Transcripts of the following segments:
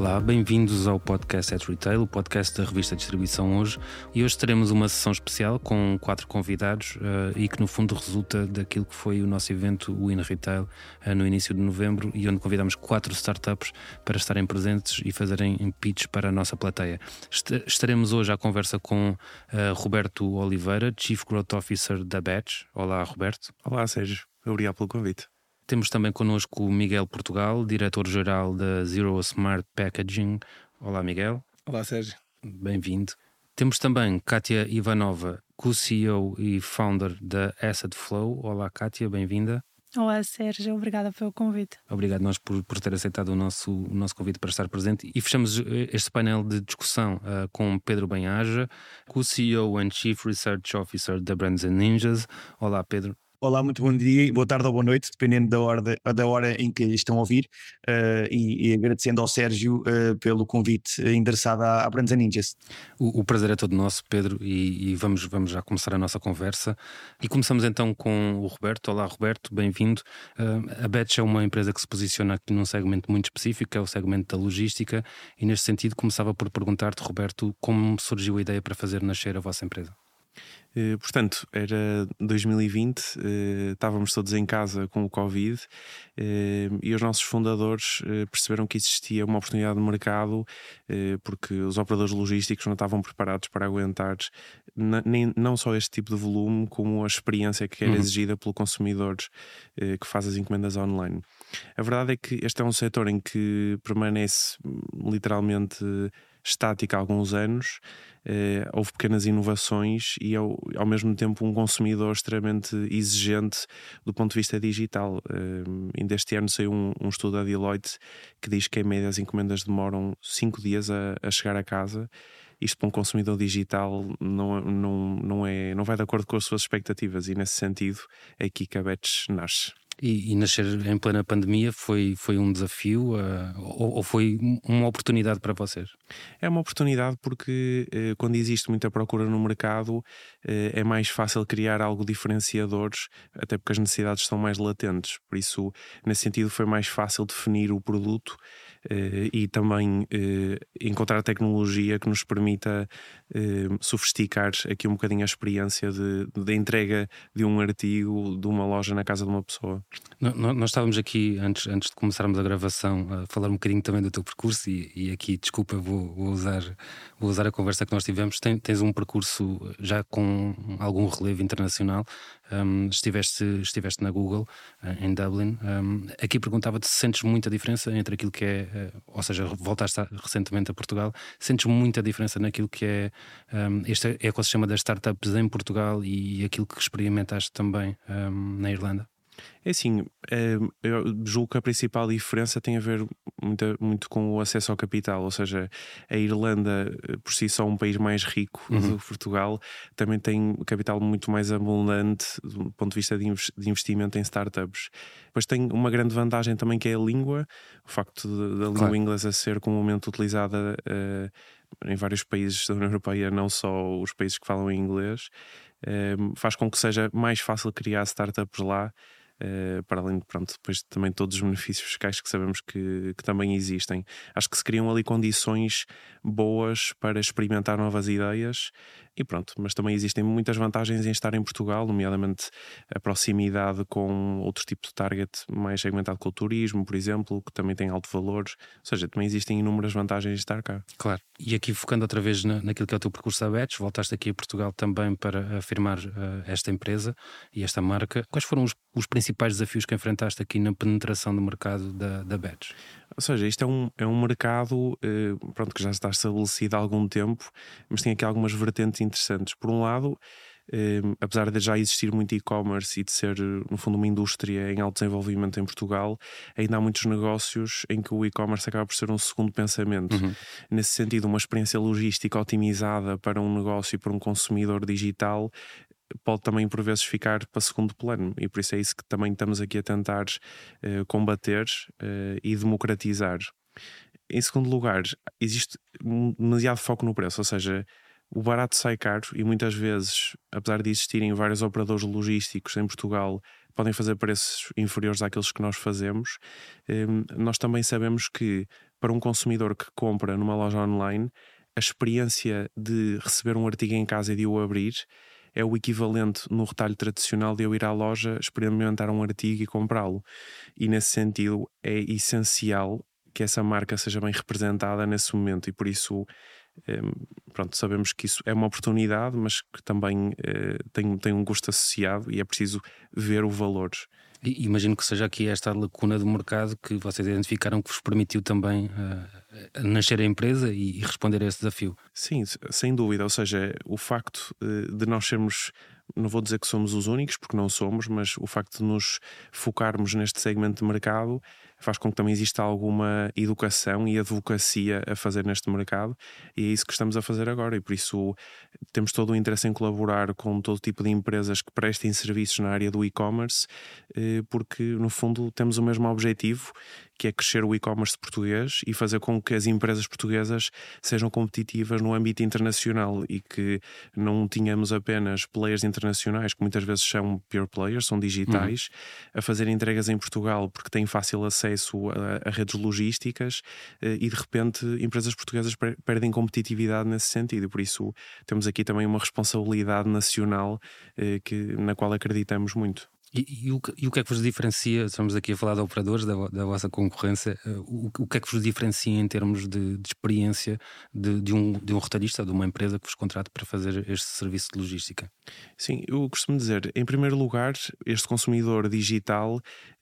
Olá, bem-vindos ao podcast at Retail, o podcast da revista Distribuição Hoje. E hoje teremos uma sessão especial com quatro convidados uh, e que, no fundo, resulta daquilo que foi o nosso evento, o In Retail, uh, no início de novembro, e onde convidamos quatro startups para estarem presentes e fazerem pitch para a nossa plateia. Est estaremos hoje à conversa com uh, Roberto Oliveira, Chief Growth Officer da Batch. Olá, Roberto. Olá, Sérgio. Obrigado pelo convite. Temos também connosco o Miguel Portugal, diretor-geral da Zero Smart Packaging. Olá, Miguel. Olá, Sérgio. Bem-vindo. Temos também Kátia Ivanova, co-CEO e founder da Asset Flow. Olá, Kátia, bem-vinda. Olá, Sérgio, obrigada pelo convite. Obrigado nós por, por ter aceitado o nosso, o nosso convite para estar presente. E fechamos eh, este painel de discussão uh, com Pedro Benhaja, co-CEO and Chief Research Officer da Brands Ninjas. Olá, Pedro. Olá, muito bom dia, boa tarde ou boa noite, dependendo da hora, da hora em que estão a ouvir. Uh, e, e, agradecendo ao Sérgio uh, pelo convite endereçado à, à Brands Ninjas. O, o, prazer é todo nosso, Pedro, e, e, vamos, vamos já começar a nossa conversa. E começamos então com o Roberto. Olá, Roberto, bem-vindo. Uh, a Betch é uma empresa que se posiciona aqui num segmento muito específico, é o segmento da logística, e neste sentido começava por perguntar-te, Roberto, como surgiu a ideia para fazer nascer a vossa empresa? Eh, portanto, era 2020, eh, estávamos todos em casa com o Covid eh, e os nossos fundadores perceberam que existia uma oportunidade de mercado porque os operadores logísticos não estavam preparados para aguentar nem, não só este tipo de volume, como a experiência que era uhum. exigida pelo consumidor que faz as encomendas online. A verdade é que este é um setor em que permanece hum, literalmente estática há alguns anos, eh, houve pequenas inovações e ao, ao mesmo tempo um consumidor extremamente exigente do ponto de vista digital. Eh, ainda este ano saiu um, um, estudo da Deloitte que diz que em média as encomendas demoram 5 dias a, a chegar a casa isto para um consumidor digital não, não, não, é, não vai de acordo com as suas expectativas e nesse sentido é aqui que a Betch nasce. E, e, nascer em plena pandemia foi, foi um desafio uh, ou, ou, foi uma oportunidade para vocês? É uma oportunidade porque uh, quando existe muita procura no mercado uh, é mais fácil criar algo diferenciador, até porque as necessidades são mais latentes. Por isso, nesse sentido, foi mais fácil definir o produto e também encontrar tecnologia que nos permita sofisticar aqui um bocadinho a experiência de entrega de um artigo de uma loja na casa de uma pessoa. Nós estávamos aqui, antes, antes de começarmos a gravação, a falar um bocadinho também do teu percurso, e, e aqui, desculpa, vou, vou, usar, vou usar a conversa que nós tivemos. Tens, tens um percurso já com algum relevo internacional. Um, estiveste, estiveste na Google, uh, em Dublin. Um, aqui perguntava-te se sentes muita diferença entre aquilo que é, uh, ou seja, voltaste recentemente a Portugal, sentes muita diferença naquilo que é um, este ecossistema das startups em Portugal e aquilo que experimentaste também na Irlanda? É assim, eh, eu julgo que a principal diferença tem a ver muito, muito com o acesso ao capital, ou seja, a Irlanda, eh, por si só um país mais rico uhum. do que Portugal, também tem capital muito mais abundante do ponto de vista de investimento em startups. Depois tem uma grande vantagem também que é a língua, o facto da língua claro. inglesa ser comumente utilizada uh, em vários países da União Europeia, não só os países que falam inglês, uh, faz com que seja mais fácil criar startups lá Uh, para além de pronto, depois também todos os benefícios fiscais que sabemos que, que, também existem. Acho que se criam ali condições boas para experimentar novas ideias e pronto, mas também existem muitas vantagens em estar em Portugal, nomeadamente a proximidade com outro tipo de target mais segmentado com o turismo, por exemplo, que também tem alto valor. Ou seja, também existem inúmeras vantagens de estar cá. Claro. E aqui focando outra vez na, naquilo que é o teu percurso da Betch, voltaste aqui a Portugal também para afirmar uh, esta empresa e esta marca. Quais foram os, os, principais desafios que enfrentaste aqui na penetração do mercado da, da Betch? Ou seja, isto é um, é um mercado uh, pronto, que já está estabelecido há algum tempo, mas tem aqui algumas vertentes interessantes. Por um lado, eh, apesar de já existir muito e-commerce e de ser, no fundo, uma indústria em alto desenvolvimento em Portugal, ainda há muitos negócios em que o e-commerce acaba por ser um segundo pensamento. Uhum. Nesse sentido, uma experiência logística otimizada para um negócio e para um consumidor digital pode também por vezes ficar para segundo plano e por isso é isso que também estamos aqui a tentar uh, combater uh, e democratizar. Em segundo lugar, existe demasiado foco no preço, ou seja, o barato sai caro e muitas vezes, apesar de existirem vários operadores logísticos em Portugal, podem fazer preços inferiores àqueles que nós fazemos. Hum, nós também sabemos que para um consumidor que compra numa loja online, a experiência de receber um artigo em casa e de o abrir é o equivalente no retalho tradicional de eu ir à loja, experimentar um artigo e comprá-lo. E nesse sentido é essencial que essa marca seja bem representada nesse momento e por isso pronto, sabemos que isso é uma oportunidade, mas que também eh, tem, tem um custo associado e é preciso ver o valor. E, imagino que seja aqui esta lacuna do mercado que vocês identificaram que vos permitiu também uh, nascer a empresa e, responder a esse desafio. Sim, sem dúvida. Ou seja, o facto uh, de nós sermos, não vou dizer que somos os únicos, porque não somos, mas o facto de nos focarmos neste segmento de mercado faz com que também exista alguma educação e advocacia a fazer neste mercado e é isso que estamos a fazer agora e por isso temos todo o interesse em colaborar com todo tipo de empresas que prestem serviços na área do e-commerce eh, porque no fundo temos o mesmo objetivo que é crescer o e-commerce português e fazer com que as empresas portuguesas sejam competitivas no âmbito internacional e que não tenhamos apenas players internacionais, que muitas vezes são pure players, são digitais, uhum. a fazer entregas em Portugal porque têm fácil acesso a, a redes logísticas eh, e de repente empresas portuguesas perdem competitividade nesse sentido. Por isso temos aqui também uma responsabilidade nacional eh, que, na qual acreditamos muito. E, e, o, e, o, que é que vos diferencia? Estamos aqui a falar de operadores, da, da vossa concorrência. Eh, o, o, que é que vos diferencia em termos de, de experiência de, de, um, de um retalhista, de uma empresa que vos contrata para fazer este serviço de logística? Sim, eu costumo dizer, em primeiro lugar, este consumidor digital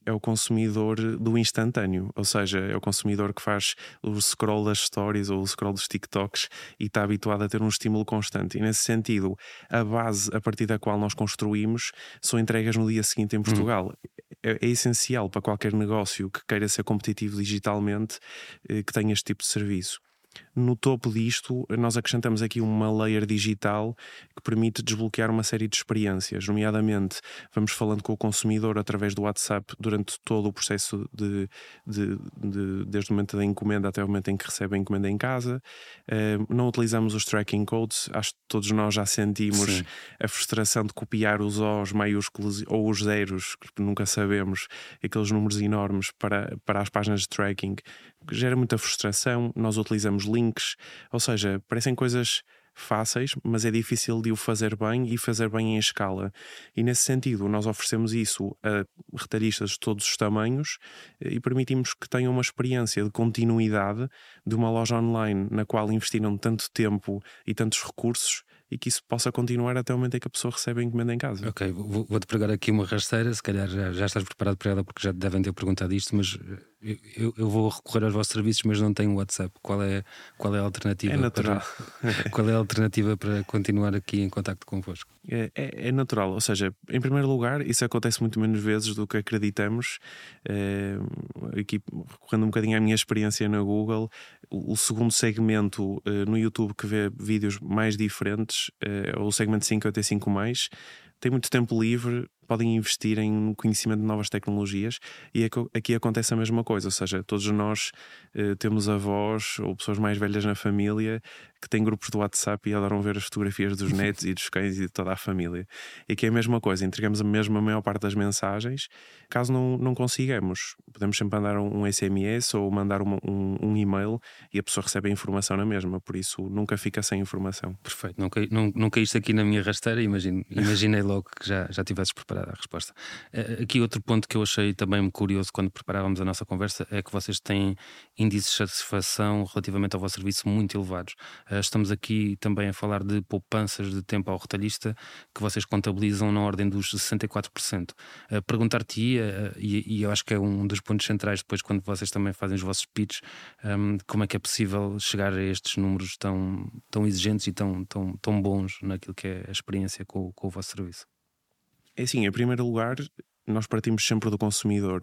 é o consumidor do instantâneo, ou seja, é o consumidor que faz o scroll das stories ou o scroll dos TikToks e está habituado a ter um estímulo constante. E nesse sentido, a base a partir da qual nós construímos são entregas no dia seguinte em Portugal. Hum. É, é, essencial para qualquer negócio que queira ser competitivo digitalmente eh, que tenha este tipo de serviço. No topo disto, nós acrescentamos aqui uma layer digital que permite desbloquear uma série de experiências, nomeadamente vamos falando com o consumidor através do WhatsApp durante todo o processo de, de, de desde o momento da encomenda até o momento em que recebe a encomenda em casa. Uh, não utilizamos os tracking codes, acho que todos nós já sentimos Sim. a frustração de copiar os O's maiúsculos ou os zeros, que nunca sabemos, aqueles números enormes para, para as páginas de tracking gera muita frustração. Nós utilizamos links, ou seja, parecem coisas fáceis, mas é difícil de o fazer bem e fazer bem em escala. E nesse sentido, nós oferecemos isso a retalhistas de todos os tamanhos eh, e permitimos que tenham uma experiência de continuidade de uma loja online na qual investiram tanto tempo e tantos recursos e que isso possa continuar até o momento em que a pessoa recebe a encomenda em casa. Ok, vou-te pregar aqui uma rasteira, se calhar já, já estás preparado para ela porque já devem ter perguntado isto, mas eh, eu, eu, vou recorrer aos vossos serviços, mas não tenho WhatsApp. Qual é, qual é a alternativa? É natural. Para, qual é a alternativa para continuar aqui em contato convosco? É, é, é, natural, ou seja, em primeiro lugar, isso acontece muito menos vezes do que acreditamos. É, aqui, recorrendo um bocadinho à minha experiência na Google, o, o segundo segmento eh, no YouTube que vê vídeos mais diferentes é o segmento 55 mais tem muito tempo livre, podem investir em conhecimento de novas tecnologias e aqui acontece a mesma coisa, ou seja, todos nós eh, temos avós ou pessoas mais velhas na família que têm grupos do WhatsApp e adoram ver as fotografias dos netos e dos cães e de toda a família. E aqui é a mesma coisa, entregamos a mesma maior parte das mensagens. Caso não, não consigamos, podemos sempre mandar um, um SMS ou mandar uma, um, um, e-mail e a pessoa recebe a informação na mesma, por isso nunca fica sem informação. Perfeito, não, cai, não, não caíste aqui na minha rasteira, imagino, imaginei logo que já, já tivesses preparado a resposta. Eh, aqui outro ponto que eu achei também curioso quando preparávamos a nossa conversa é que vocês têm índices de satisfação relativamente ao vosso serviço muito elevados. Eh, estamos aqui também a falar de poupanças de tempo ao retalhista que vocês contabilizam na ordem dos 64%. Eh, perguntar-te, e eu acho que é um dos pontos centrais depois quando vocês também fazem os vossos pitches, ehm, como é que é possível chegar a estes números tão, tão exigentes e tão, tão, tão bons naquilo que é a experiência com, com o vosso serviço? É assim, em primeiro lugar, nós partimos sempre do consumidor.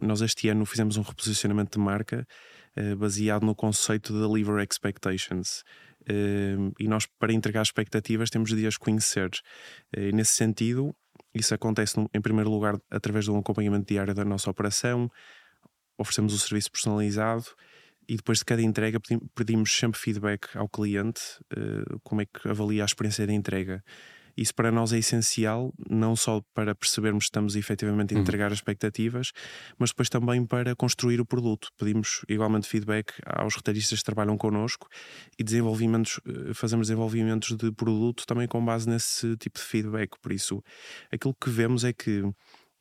Nós este ano fizemos um reposicionamento de marca eh, baseado no conceito de deliver expectations. Eh, e nós, para entregar expectativas, temos de as conhecer. Eh, nesse sentido, isso acontece, em primeiro lugar, através de um acompanhamento diário da nossa operação, oferecemos o um serviço personalizado e depois de cada entrega pedimos sempre feedback ao cliente, como é que avalia a experiência de entrega. Isso para nós é essencial, não só para percebermos se estamos efetivamente a Uhum. entregar as expectativas, mas depois também para construir o produto. Pedimos igualmente feedback aos retalhistas que trabalham connosco e desenvolvimentos, eh, fazemos desenvolvimentos de produto também com base nesse tipo de feedback. Por isso, aquilo que vemos é que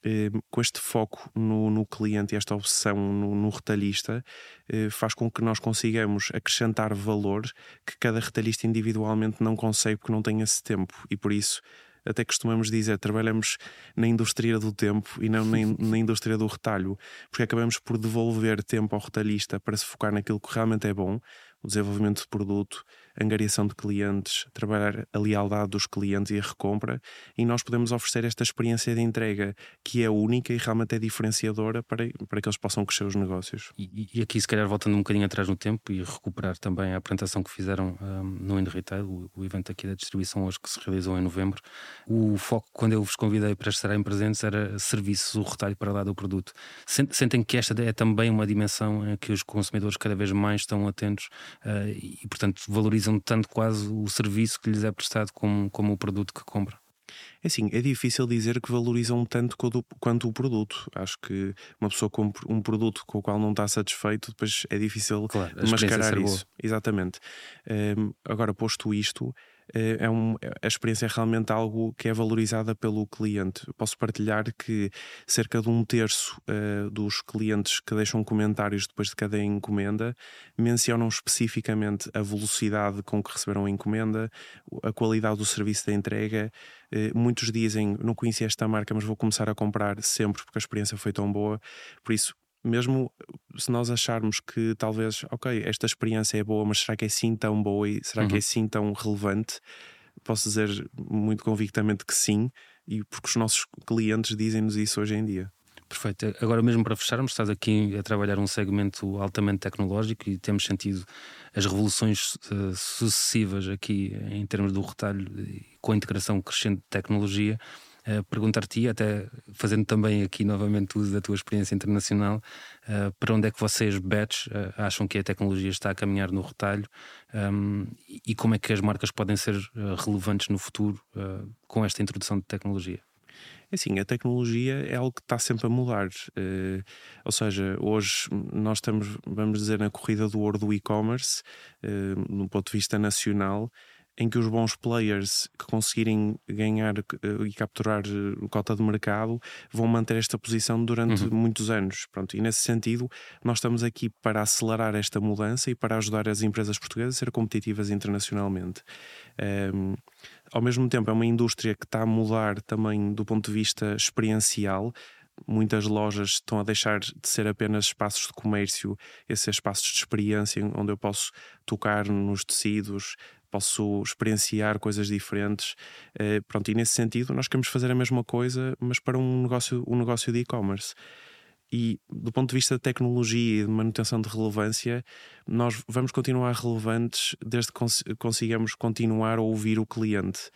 eh, com este foco no, no cliente e esta obsessão no, no retalhista eh, faz com que nós consigamos acrescentar valor que cada retalhista individualmente não consegue porque não tem esse tempo. E por isso até costumamos dizer trabalhamos na indústria do tempo e não na, na indústria do retalho porque acabamos por devolver tempo ao retalhista para se focar naquilo que realmente é bom o desenvolvimento de produto, angariação de clientes, trabalhar a lealdade dos clientes e a recompra, e nós podemos oferecer esta experiência de entrega que é única e realmente é diferenciadora para, para que eles possam crescer os negócios. E, e aqui, se calhar, voltando um bocadinho atrás no tempo e recuperar também a apresentação que fizeram um, no Indie Retail, o, o evento aqui da distribuição hoje que se realizou em novembro. O foco, quando eu vos convidei para estarem presentes, era serviços, o retalho para lá do produto. Sen- Sentem que esta é também uma dimensão em que os consumidores cada vez mais estão atentos uh, e, portanto, valorizam tanto quase o serviço que lhes é prestado como, como o produto que compram. É assim, é difícil dizer que valorizam tanto quanto, quanto o produto. Acho que uma pessoa compra um produto com o qual não está satisfeito, depois é difícil Claro, mascarar isso. Exatamente. Hum, agora, posto isto, é um, a experiência é realmente algo que é valorizada pelo cliente. Posso partilhar que cerca de um terço eh, dos clientes que deixam comentários depois de cada encomenda mencionam especificamente a velocidade com que receberam a encomenda, a qualidade do serviço da entrega. Eh, muitos dizem: Não conhecia esta marca, mas vou começar a comprar sempre porque a experiência foi tão boa. Por isso, mesmo se nós acharmos que talvez, ok, esta experiência é boa, mas será que é sim tão boa e será que Uhum. é sim tão relevante? Posso dizer muito convictamente que sim, e porque os nossos clientes dizem-nos isso hoje em dia. Perfeito. Agora mesmo para fecharmos, estás aqui a trabalhar um segmento altamente tecnológico e temos sentido as revoluções eh, sucessivas aqui em termos do retalho e com a integração crescente de tecnologia. Eh, Perguntar-te, até fazendo também aqui novamente uso da tua experiência internacional, eh, para onde é que vocês, Batch, eh, acham que a tecnologia está a caminhar no retalho um, e e como é que as marcas podem ser eh, relevantes no futuro com esta introdução de tecnologia? É Assim, a tecnologia é algo que está sempre a mudar. Eh, ou seja, hoje nós estamos, vamos dizer, na corrida do ouro do e-commerce, eh, no ponto de vista nacional, em que os bons players que conseguirem ganhar eh, e capturar eh, cota de mercado vão manter esta posição durante muitos anos. Pronto, e nesse sentido, nós estamos aqui para acelerar esta mudança e para ajudar as empresas portuguesas a ser competitivas internacionalmente. Ehm, ao mesmo tempo, é uma indústria que está a mudar também do ponto de vista experiencial. Muitas lojas estão a deixar de ser apenas espaços de comércio, ser espaços de experiência onde eu posso tocar nos tecidos, posso experienciar coisas diferentes. Eh, pronto, e nesse sentido, nós queremos fazer a mesma coisa, mas para um negócio, um negócio de e-commerce. E do ponto de vista de tecnologia e de manutenção de relevância, nós vamos continuar relevantes desde que cons consigamos continuar a ouvir o cliente.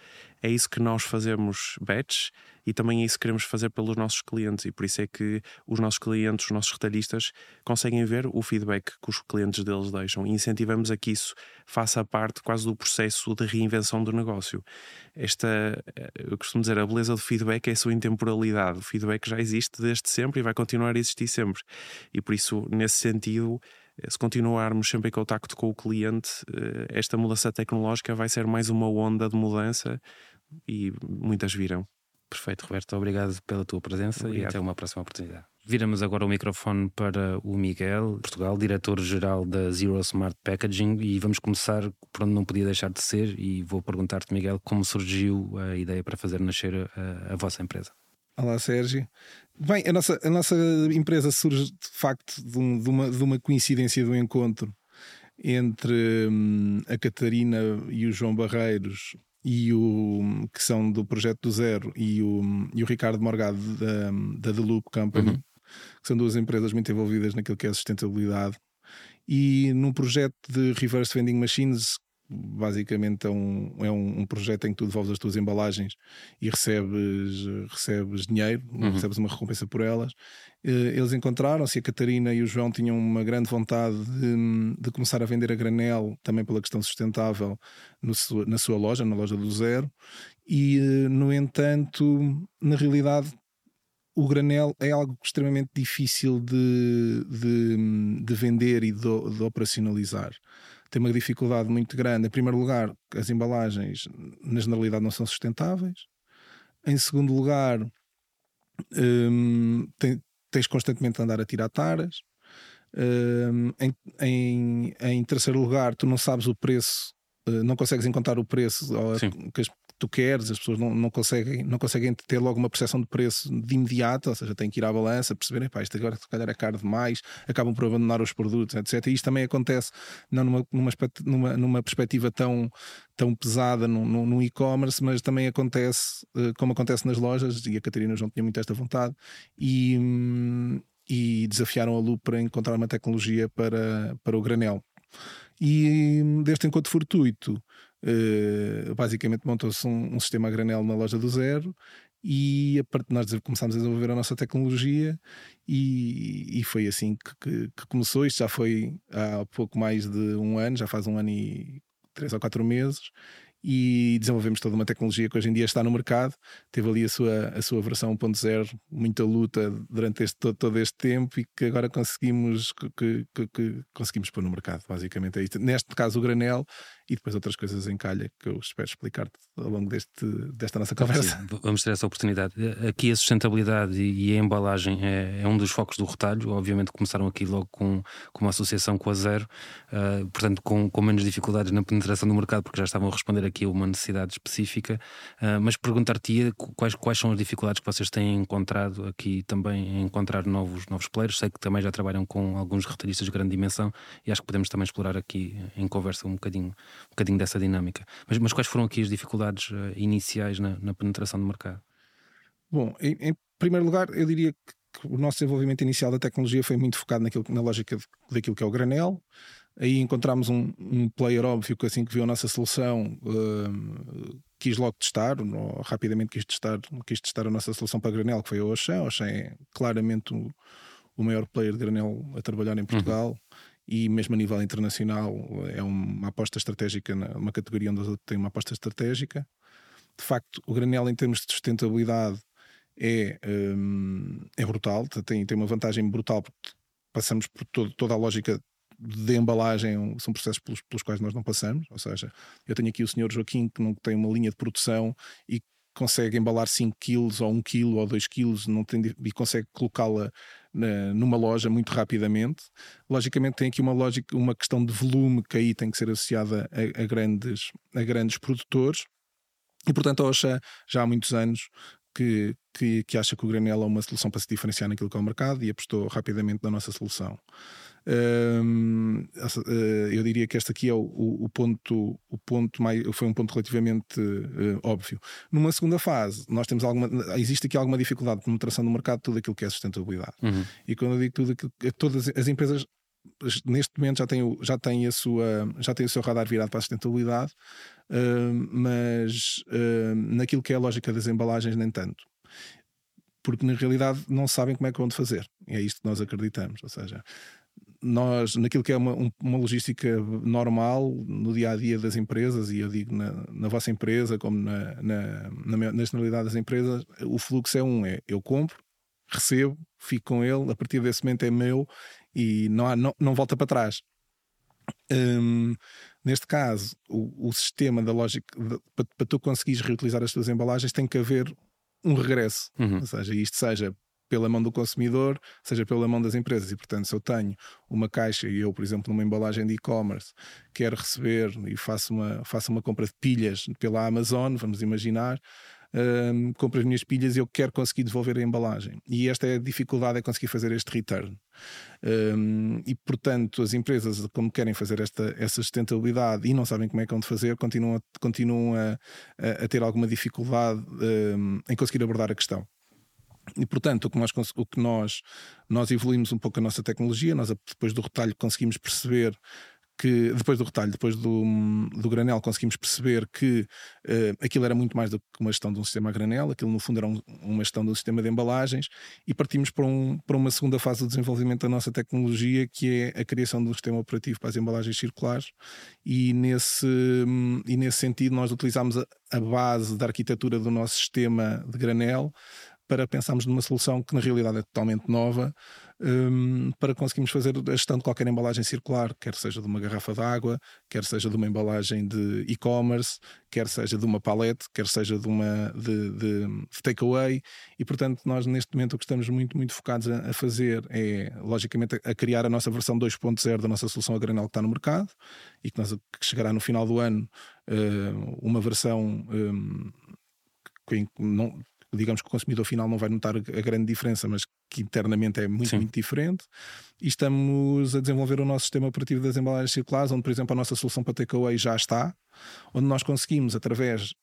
É isso que nós fazemos batch e também é isso que queremos fazer pelos nossos clientes. E por isso é que os nossos clientes, os nossos retalhistas, conseguem ver o feedback que os clientes deles deixam e incentivamos a que isso faça parte quase do processo de reinvenção do negócio. Esta, eh, eu costumo dizer, a beleza do feedback é a sua intemporalidade. O feedback já existe desde sempre e vai continuar a existir sempre. E por isso, nesse sentido, eh, se continuarmos sempre em contacto com o cliente, eh, esta mudança tecnológica vai ser mais uma onda de mudança e muitas virão. Perfeito, Roberto. Obrigado pela tua presença e Obrigado. até uma próxima oportunidade. Viramos agora o microfone para o Miguel, Portugal, diretor-geral da Zero Smart Packaging, e vamos começar por onde não podia deixar de ser. E vou perguntar-te, Miguel, como surgiu a ideia para fazer nascer a, a vossa empresa? Olá, Sérgio. Bem, a nossa, a nossa empresa surge de facto de, um- de uma, de uma coincidência do encontro entre hum, a Catarina e o João Barreiros e o que são do projeto do Zero e o, e o Ricardo Morgado da, da The Loop Company, Uhum. que são duas empresas muito envolvidas naquilo que é a sustentabilidade. E num projeto de reverse vending machines basicamente é um, é um, um, projeto em que tu devolves as tuas embalagens e recebes, recebes dinheiro, uhum. recebes uma recompensa por elas. Eh, eles encontraram-se, a Catarina e o João tinham uma grande vontade de, de começar a vender a granel, também pela questão sustentável, no, na sua loja, na loja do Zero. E, eh, no entanto, na realidade, o granel é algo extremamente difícil de, de, de vender e de, de operacionalizar tem uma dificuldade muito grande. Em primeiro lugar, as embalagens, na generalidade, não são sustentáveis. Em segundo lugar, hum, tem, tens constantemente de andar a tirar taras. Hum, em, em, em, terceiro lugar, tu não sabes o preço, uh, não consegues encontrar o preço que as, tu queres, as pessoas não, não, conseguem, não conseguem ter logo uma percepção de preço de imediato, ou seja, têm que ir à balança, perceberem, pá, isto agora se calhar é caro demais, acabam por abandonar os produtos, etc. E isto também acontece não numa, numa, numa, numa perspectiva tão, tão pesada no, no, no e-commerce, mas também acontece, eh, como acontece nas lojas, e a Catarina não tinha muito esta vontade, e, e desafiaram a Lu para encontrar uma tecnologia para, para o granel. E deste encontro fortuito, Uh, basicamente montou-se um, um, sistema a granel na loja do zero e a part... nós começámos a desenvolver a nossa tecnologia e, e foi assim que, que, que, começou. Isto já foi há pouco mais de um ano, já faz um ano e três ou quatro meses e desenvolvemos toda uma tecnologia que hoje em dia está no mercado. Teve ali a sua, a sua versão 1.0, muita luta durante este, todo, todo, este tempo e que agora conseguimos, que, que, que, conseguimos pôr no mercado. Basicamente é isto. Neste caso, o granel e depois outras coisas em calha que eu espero explicar-te ao longo deste, desta nossa conversa. Sim, vamos ter essa oportunidade. Aqui a sustentabilidade e a embalagem é, é, um dos focos do retalho. Obviamente começaram aqui logo com, com uma associação com a Zero, uh, portanto com, com menos dificuldades na penetração do mercado, porque já estavam a responder aqui a uma necessidade específica. Uh, mas perguntar-te quais, quais são as dificuldades que vocês têm encontrado aqui também em encontrar novos, novos players. Sei que também já trabalham com alguns retalhistas de grande dimensão e acho que podemos também explorar aqui em conversa um bocadinho um bocadinho dessa dinâmica. Mas, mas quais foram aqui as dificuldades uh, iniciais na, na, penetração do mercado? Bom, em, em, primeiro lugar, eu diria que, que o nosso desenvolvimento inicial da tecnologia foi muito focado naquilo, na lógica de, daquilo que é o granel. Aí encontramos um, um player óbvio que assim que viu a nossa solução uh, quis logo testar, ou rapidamente quis testar, quis testar a nossa solução para granel, que foi a Oxan. A Oxan é claramente o, o maior player de granel a trabalhar em Portugal. Uhum e mesmo a nível internacional é uma aposta estratégica, uma categoria onde tem uma aposta estratégica. De facto, o granel em termos de sustentabilidade é, um, é brutal, tem, tem uma vantagem brutal porque passamos por todo, toda a lógica de embalagem, são processos pelos, pelos quais nós não passamos. Ou seja, eu tenho aqui o senhor Joaquim que não tem uma linha de produção e consegue embalar 5 kg ou 1 kg ou 2 kg não tem, e consegue colocá-la numa loja muito rapidamente. Logicamente tem aqui uma lógica, uma questão de volume que aí tem que ser associada a, a grandes, a grandes produtores. E portanto a OSHA já há muitos anos que, que, que, acha que o granel é uma solução para se diferenciar naquilo que é o mercado e apostou rapidamente na nossa solução. Uh, eu diria que este aqui é o, o, ponto, o ponto mais, foi um ponto relativamente uh, óbvio. Numa segunda fase, nós temos alguma, existe aqui alguma dificuldade de penetração do mercado, tudo aquilo que é sustentabilidade. Uhum. E quando eu digo tudo aquilo, todas as empresas neste momento já têm, já têm a sua já têm o seu radar virado para a sustentabilidade, uh, mas naquilo que é a lógica das embalagens nem tanto porque na realidade não sabem como é que vão fazer. E é isto que nós acreditamos. Ou seja, nós, naquilo que é uma, uma logística normal no dia a dia das empresas, e eu digo na, na vossa empresa, como na, na, na, na generalidade das empresas, o fluxo é um: é eu compro, recebo, fico com ele, a partir desse momento é meu e não, há, não, não volta para trás. Um, neste caso, o, o, sistema da lógica para, para tu conseguires reutilizar as tuas embalagens tem que haver um regresso, uhum. ou seja, isto seja pela mão do consumidor, seja pela mão das empresas. E, portanto, se eu tenho uma caixa e eu, por exemplo, numa embalagem de e-commerce, quero receber e faço uma, faço uma compra de pilhas pela Amazon, vamos imaginar, um, compro as minhas pilhas e eu quero conseguir devolver a embalagem. E esta é a dificuldade, é conseguir fazer este return. Um, e, portanto, as empresas, como querem fazer esta, essa sustentabilidade e não sabem como é que vão fazer, continuam, a, continuam a, a, ter alguma dificuldade um, em conseguir abordar a questão. E portanto, o que, nós, o que nós, nós evoluímos um pouco a nossa tecnologia, nós depois do retalho conseguimos perceber que depois do retalho, depois do, do granel, conseguimos perceber que uh, aquilo era muito mais do que uma gestão de um sistema a granel, aquilo no fundo era um, uma gestão de um sistema de embalagens. E partimos para, um, para uma segunda fase do desenvolvimento da nossa tecnologia, que é a criação um sistema operativo para as embalagens circulares. E nesse, e nesse sentido nós utilizámos a, a base da arquitetura do nosso sistema de granel para pensarmos numa solução que na realidade é totalmente nova um, para conseguirmos fazer a gestão de qualquer embalagem circular, quer seja de uma garrafa de água, quer seja de uma embalagem de e-commerce, quer seja de uma palete, quer seja de uma de, de, de takeaway. E portanto nós neste momento o que estamos muito muito focados a, a fazer é logicamente a, criar a nossa versão 2.0 da nossa solução a granel que está no mercado e que, nós, que chegará no final do ano uh, uma versão um, que não, digamos que o consumidor final não vai notar a grande diferença, mas que internamente é muito, Sim. muito diferente. E estamos a desenvolver o nosso sistema operativo das embalagens circulares, onde, por exemplo, a nossa solução para takeaway já está, onde nós conseguimos, através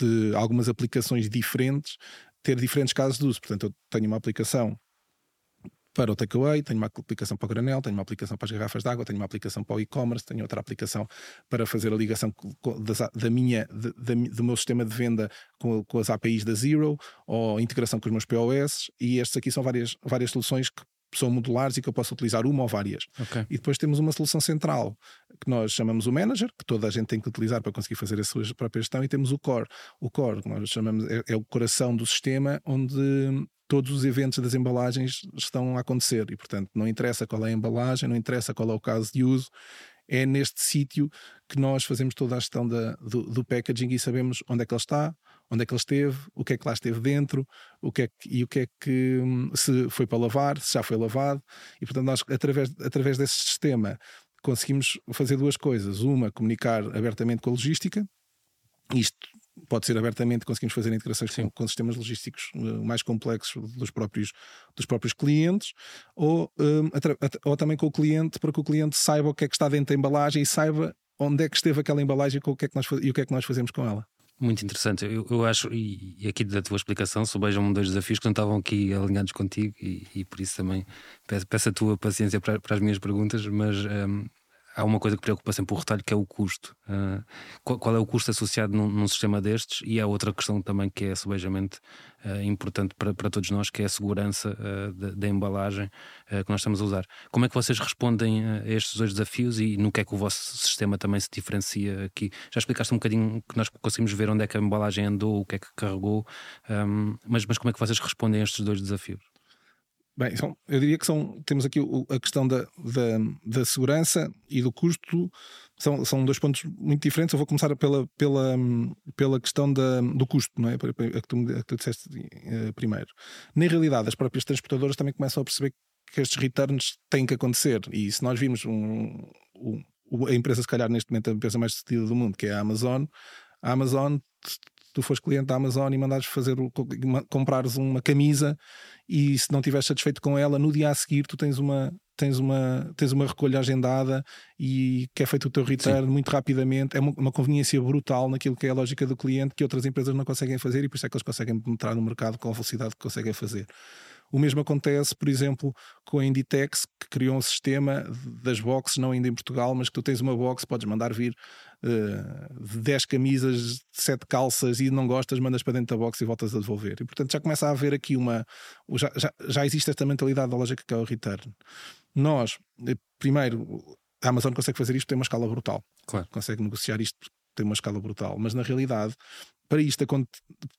de algumas aplicações diferentes, ter diferentes casos de uso. Portanto, eu tenho uma aplicação para o takeaway, tenho uma aplicação para o granel, tenho uma aplicação para as garrafas de água, tenho uma aplicação para o e-commerce, tenho outra aplicação para fazer a ligação da, minha, da, do meu sistema de venda com, com, as APIs da Zero ou integração com os meus POS. E estes aqui são várias, várias soluções que são modulares e que eu posso utilizar uma ou várias. Okay. E depois temos uma solução central que nós chamamos o manager, que toda a gente tem que utilizar para conseguir fazer a sua própria gestão, e temos o core. O core, que nós chamamos, é, é o coração do sistema, onde todos os eventos das embalagens estão a acontecer e, portanto, não interessa qual é a embalagem, não interessa qual é o caso de uso, é neste sítio que nós fazemos toda a gestão da, do, do, packaging e sabemos onde é que ele está, onde é que ele esteve, o que é que lá esteve dentro, o que é que, e o que é que se foi para lavar, se já foi lavado, e portanto nós através, através desse sistema conseguimos fazer duas coisas. Uma, comunicar abertamente com a logística, isto pode ser abertamente, conseguimos fazer integrações com, com, sistemas logísticos eh, mais complexos dos próprios, dos próprios clientes, ou, um, ou também com o cliente, para que o cliente saiba o que é que está dentro da embalagem e saiba onde é que esteve aquela embalagem com o que é que nós, e o que é que nós fazemos com ela. Muito interessante. Eu, eu acho, e, e, aqui da tua explicação, subejam-me dois desafios que não estavam aqui alinhados contigo, e, e por isso também peço, peço, a tua paciência para, para as minhas perguntas, mas um, há uma coisa que preocupa sempre o retalho que é o custo. Uh, qual, qual, é o custo associado num, num, sistema destes? E há outra questão também que é subejamente uh, importante para, para todos nós, que é a segurança uh, da, da, embalagem que nós estamos a usar. Como é que vocês respondem a estes dois desafios e no que é que o vosso sistema também se diferencia aqui? Já explicaste um bocadinho que nós conseguimos ver onde é que a embalagem andou, o que é que carregou, um, mas, mas como é que vocês respondem a estes dois desafios? Bem, são, eu diria que são, temos aqui o, a questão da, da, da, segurança e do custo, são, são dois pontos muito diferentes. Eu vou começar pela, pela, pela questão da, do custo, não é? A que tu, a que tu disseste uh, primeiro. Na realidade, as próprias transportadoras também começam a perceber que estes returns têm que acontecer. E se nós vimos um, um, a empresa, se calhar, neste momento, a empresa mais sucedida do mundo, que é a Amazon, a Amazon tu fores cliente da Amazon e mandares fazer comprares uma camisa e se não estiveres satisfeito com ela, no dia a seguir tu tens uma tens uma, tens uma recolha agendada e que é feito o teu return Sim. muito rapidamente. É uma, uma, conveniência brutal naquilo que é a lógica do cliente que outras empresas não conseguem fazer e por isso é que eles conseguem entrar no mercado com a velocidade que conseguem fazer. O mesmo acontece, por exemplo, com a Inditex, que criou um sistema das boxes, não ainda em Portugal, mas que tu tens uma box, podes mandar vir uh, 10 camisas, 7 calças e não gostas, mandas para dentro da box e voltas a devolver. E portanto já começa a haver aqui uma. Já, já, já existe esta mentalidade da lógica que é o return. Nós, eh, primeiro, a Amazon consegue fazer isto, tem uma escala brutal. Claro. Consegue negociar isto, tem uma escala brutal. Mas na realidade, para isto,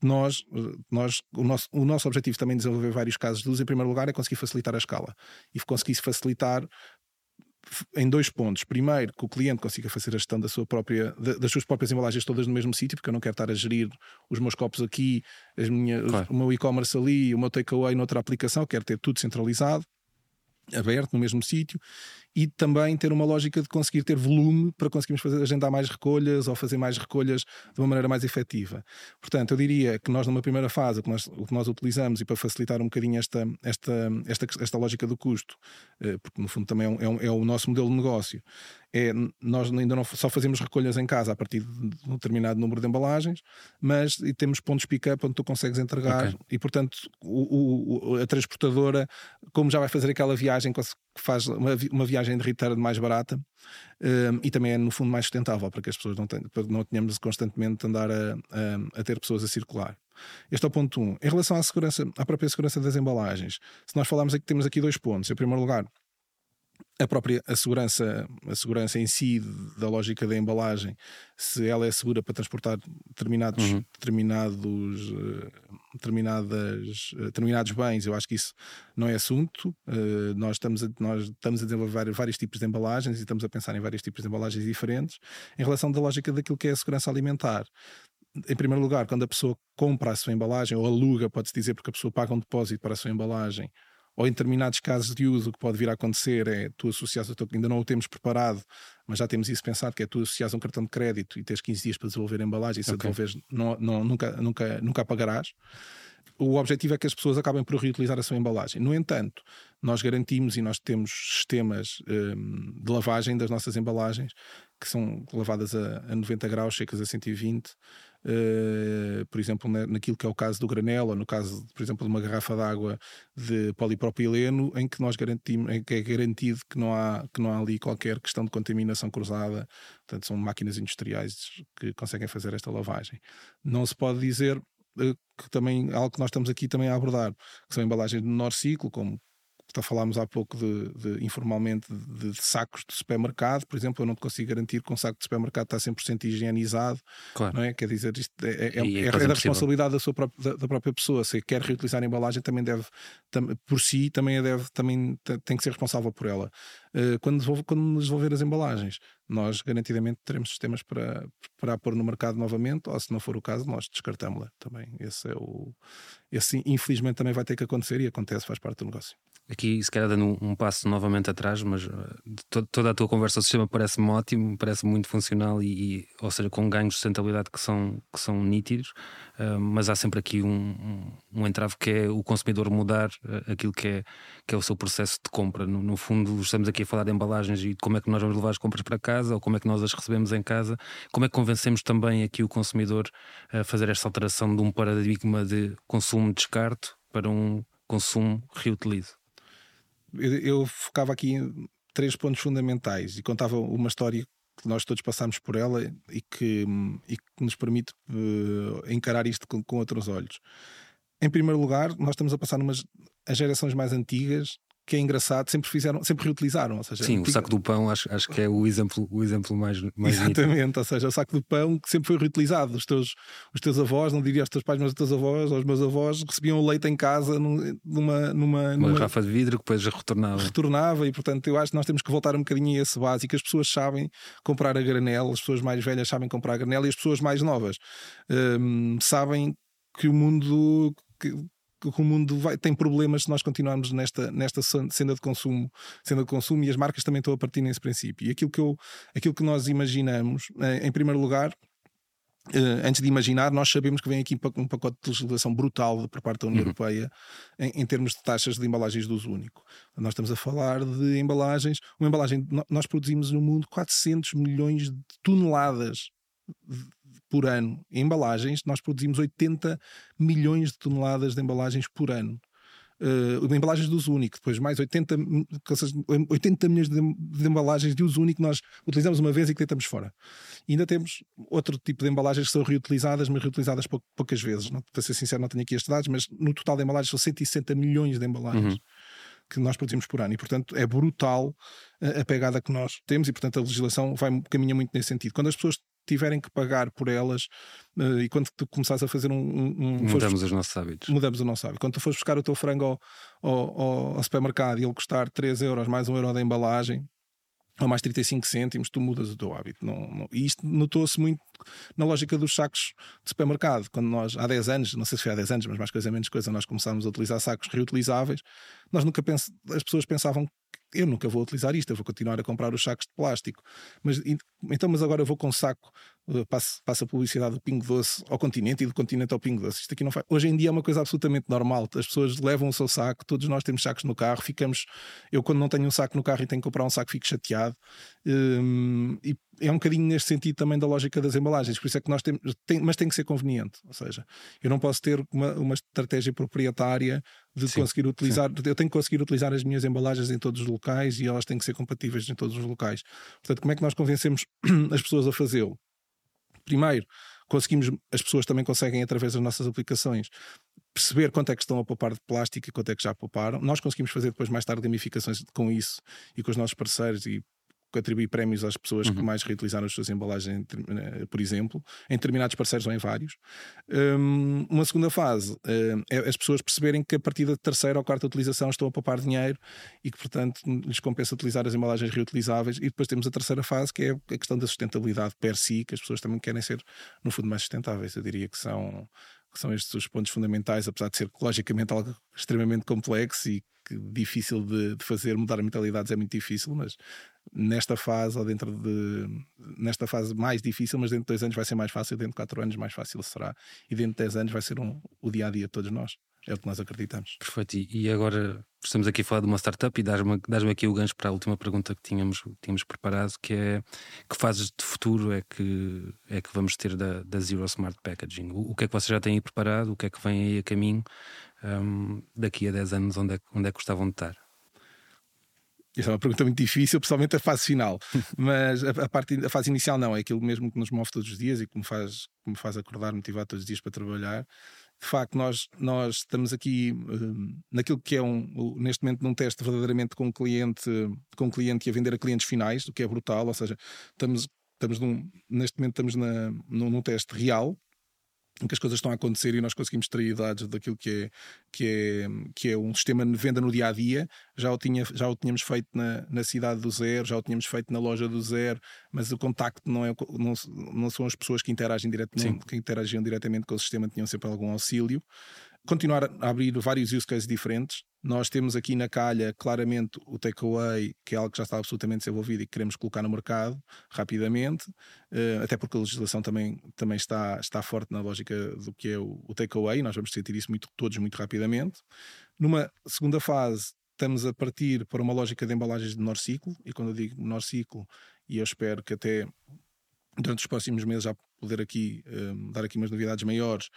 nós, nós, o, nosso, o nosso objetivo também é desenvolver vários casos de uso, em primeiro lugar, é conseguir facilitar a escala. E conseguir facilitar em dois pontos. Primeiro, que o cliente consiga fazer a gestão da sua própria, das suas próprias embalagens todas no mesmo sítio, porque eu não quero estar a gerir os meus copos aqui, as minhas, claro. o meu e-commerce ali, o meu takeaway noutra aplicação, quero ter tudo centralizado aberto no mesmo sítio e também ter uma lógica de conseguir ter volume para conseguirmos fazer, agendar mais recolhas ou fazer mais recolhas de uma maneira mais efetiva. Portanto, eu diria que nós, numa primeira fase, o que nós, o que nós utilizamos e para facilitar um bocadinho esta, esta, esta, esta lógica do custo, eh, porque no fundo também é, um, é, um, é o nosso modelo de negócio, é nós ainda não só fazemos recolhas em casa a partir de um determinado número de embalagens, mas e temos pontos pick-up onde tu consegues entregar okay. e, portanto, o, o, a transportadora, como já vai fazer aquela viagem, faz uma, uma viagem embalagem de return mais barata um, e também é, no fundo, mais sustentável para que as pessoas não, tenham, não tenhamos constantemente de andar a, a, a ter pessoas a circular. Este é o ponto 1. Um. Em relação à segurança, à própria segurança das embalagens, se nós falarmos aqui, temos aqui dois pontos. Em primeiro lugar, a própria a segurança, a segurança em si da lógica da embalagem, se ela é segura para transportar determinados, uhum. determinados, uh, determinadas, uh, determinados bens, eu acho que isso não é assunto. Uh, nós, estamos a, nós estamos a desenvolver vários tipos de embalagens e estamos a pensar em vários tipos de embalagens diferentes. Em relação da lógica daquilo que é a segurança alimentar, em primeiro lugar, quando a pessoa compra a sua embalagem ou aluga, pode-se dizer, porque a pessoa paga um depósito para a sua embalagem, ou em determinados casos de uso, o que pode vir a acontecer é tu associares, ainda não o temos preparado, mas já temos isso pensado, que é tu associares um cartão de crédito e tens 15 dias para desenvolver a embalagem, e se okay. a devolveres, não, não, nunca, nunca, nunca pagarás. O objetivo é que as pessoas acabem por reutilizar a sua embalagem. No entanto, nós garantimos e nós temos sistemas um, de lavagem das nossas embalagens que são lavadas a, a 90 graus, secas a 120, Uh, por exemplo, na, naquilo que é o caso do granel, ou no caso, por exemplo, de uma garrafa de água de polipropileno, em que nós garantimos, em que é garantido que não há, que não há ali qualquer questão de contaminação cruzada. Portanto, são máquinas industriais que conseguem fazer esta lavagem. Não se pode dizer uh, que também algo que nós estamos aqui também a abordar, que são embalagens de menor ciclo, como falámos há pouco de, de informalmente de, de, sacos de supermercado, por exemplo, eu não te consigo garantir que um saco de supermercado está 100% higienizado, claro. não é? Quer dizer, isto é, é, é, é, é da responsabilidade da, sua própria, da, da, própria pessoa. Se quer reutilizar a embalagem, também deve, tam, por si, também deve, também tem que ser responsável por ela. Uh, quando, desenvolver, quando desenvolver as embalagens, nós garantidamente teremos sistemas para, para pôr no mercado novamente, ou se não for o caso, nós descartamos-la também. Esse é o. Esse, infelizmente, também vai ter que acontecer e acontece, faz parte do negócio aqui se calhar dando um, um passo novamente atrás, mas uh, to, toda a tua conversa o sistema parece-me ótimo, parece muito funcional e, e, ou seja, com ganhos de sustentabilidade que são, que são nítidos, uh, mas há sempre aqui um, um, um, entrave que é o consumidor mudar uh, aquilo que é, que é o seu processo de compra. No, no, fundo, estamos aqui a falar de embalagens e de como é que nós vamos levar as compras para casa ou como é que nós as recebemos em casa, como é que convencemos também aqui o consumidor a fazer esta alteração de um paradigma de consumo-descarte para um consumo reutilizo eu, focava aqui em três pontos fundamentais e contava uma história que nós todos passamos por ela e que, e que nos permite uh, encarar isto com, com, outros olhos. Em primeiro lugar, nós estamos a passar umas as gerações mais antigas que é engraçado, sempre fizeram, sempre reutilizaram. Ou seja, Sim, o saco do pão acho, acho que é o exemplo, o exemplo mais, mais Exatamente, ou seja, o saco do pão que sempre foi reutilizado. Os teus, os teus avós, não diria os teus pais, mas os teus avós, ou os meus avós, recebiam o leite em casa numa. numa, numa uma garrafa de vidro que depois retornava. Retornava, e portanto eu acho que nós temos que voltar um bocadinho a esse básico. As pessoas sabem comprar a granela, as pessoas mais velhas sabem comprar a granela e as pessoas mais novas hum, sabem que o mundo que, que o mundo vai, tem problemas se nós continuarmos nesta, nesta senda de consumo, senda de consumo e as marcas também estão a partir nesse princípio. E aquilo que, eu, aquilo que nós imaginamos, eh, em primeiro lugar, Uh, antes de imaginar, nós sabemos que vem aqui um pacote de legislação brutal por parte da União uhum. Europeia em, em, termos de taxas de embalagens de uso único. Nós estamos a falar de embalagens. Uma embalagem, nós produzimos no mundo 400 milhões de toneladas por ano. Em embalagens, nós produzimos 80 milhões de toneladas de embalagens por ano. Uh, embalagens de uso único, depois mais 80, 80 milhões de, de, embalagens de uso único nós utilizamos uma vez e que deitamos fora. E ainda temos outro tipo de embalagens que são reutilizadas, mas reutilizadas pou, poucas vezes. Não, para ser sincero, não tenho aqui estes dados, mas no total de embalagens são 160 milhões de embalagens. Uhum. Que nós produzimos por ano e, portanto, é brutal a, a pegada que nós temos, e, portanto, a legislação vai, caminha muito nesse sentido. Quando as pessoas tiverem que pagar por elas uh, e quando tu começares a fazer um. um, mudamos fores, os nossos hábitos. Mudamos o nosso hábito. Quando tu fores buscar o teu frango ao, ao, ao supermercado e ele custar 3 euros mais 1 euro da embalagem, ou mais 35 cêntimos, tu mudas o teu hábito. Não, não. E isto notou-se muito na lógica dos sacos de supermercado. Quando nós, há 10 anos, não sei se foi há 10 anos, mas mais coisa menos coisa, nós começámos a utilizar sacos reutilizáveis, nós nunca pens... as pessoas pensavam eu nunca vou utilizar isto, eu vou continuar a comprar os sacos de plástico. Mas então, mas agora eu vou com saco, uh, passo, passo a publicidade do Pingo Doce ao continente e do continente ao Pingo Doce. Isto aqui não faz. Hoje em dia é uma coisa absolutamente normal. As pessoas levam o seu saco, todos nós temos sacos no carro, ficamos. Eu, quando não tenho um saco no carro e tenho que comprar um saco, fico chateado. Um, e é um bocadinho neste sentido também da lógica das embalagens, por isso é que nós temos, tem, mas tem que ser conveniente, ou seja, eu não posso ter uma, uma estratégia proprietária de sim, conseguir utilizar. Sim. Eu tenho que conseguir utilizar as minhas embalagens em todos os locais e elas têm que ser compatíveis em todos os locais. Portanto, como é que nós convencemos as pessoas a fazê-lo? Primeiro, conseguimos, as pessoas também conseguem, através das nossas aplicações, perceber quanto é que estão a poupar de plástico e quanto é que já pouparam. Nós conseguimos fazer depois, mais tarde, gamificações com isso e com os nossos parceiros e atribuir prémios às pessoas uhum. que mais reutilizaram as suas embalagens, eh, por exemplo, em determinados parceiros ou em vários. Um, uma segunda fase uh, é as pessoas perceberem que a partir da terceira ou quarta utilização estão a poupar dinheiro e que, portanto, lhes compensa utilizar as embalagens reutilizáveis. E depois temos a terceira fase, que é a questão da sustentabilidade per si, que as pessoas também querem ser, no fundo, mais sustentáveis. Eu diria que são que são estes os pontos fundamentais, apesar de ser logicamente algo extremamente complexo e difícil de, de, fazer, mudar mentalidades é muito difícil, mas nesta fase ou dentro de nesta fase mais difícil, mas dentro de dois anos vai ser mais fácil, dentro de quatro anos mais fácil será, e dentro de dez anos vai ser um, o dia a dia de todos nós. É o que nós acreditamos. Perfeito. E agora estamos aqui a falar de uma startup e dás-me dás aqui o gancho para a última pergunta que tínhamos, tínhamos preparado, que é que fases de futuro é que, é que vamos ter da, da Zero Smart Packaging? O, o que é que vocês já têm aí preparado? O que é que vem aí a caminho? Um, daqui a 10 anos, onde é, onde é que gostavam de estar? Essa é uma pergunta muito difícil, principalmente a fase final. Mas a, a, parte, a fase inicial não, é aquilo mesmo que nos move todos os dias e que me faz, que me faz acordar, motivar todos os dias para trabalhar de facto, nós, nós estamos aqui uh, naquilo que é um, neste momento num teste verdadeiramente com cliente, com cliente e a vender a clientes finais, o que é brutal, ou seja, estamos, estamos num, neste momento estamos na, num, num teste real, em que as coisas estão a acontecer e nós conseguimos extrair dados daquilo que é, que é, que é um sistema de venda no dia a dia. Já o, tinha, já o tínhamos feito na, na cidade do zero, já o tínhamos feito na loja do zero, mas o contacto não, é, não, não são as pessoas que interagem diretamente, que interagiam diretamente com o sistema, tinham sempre algum auxílio continuar a abrir vários use cases diferentes. Nós temos aqui na calha claramente o takeaway, que é algo que já está absolutamente desenvolvido e que queremos colocar no mercado rapidamente, uh, até porque a legislação também, também está, está forte na lógica do que é o, o takeaway, nós vamos sentir isso muito, todos muito rapidamente. Numa segunda fase, estamos a partir para uma lógica de embalagens de menor ciclo, e quando eu digo menor ciclo, e eu espero que até durante os próximos meses já poder aqui um, eh, dar aqui umas novidades maiores,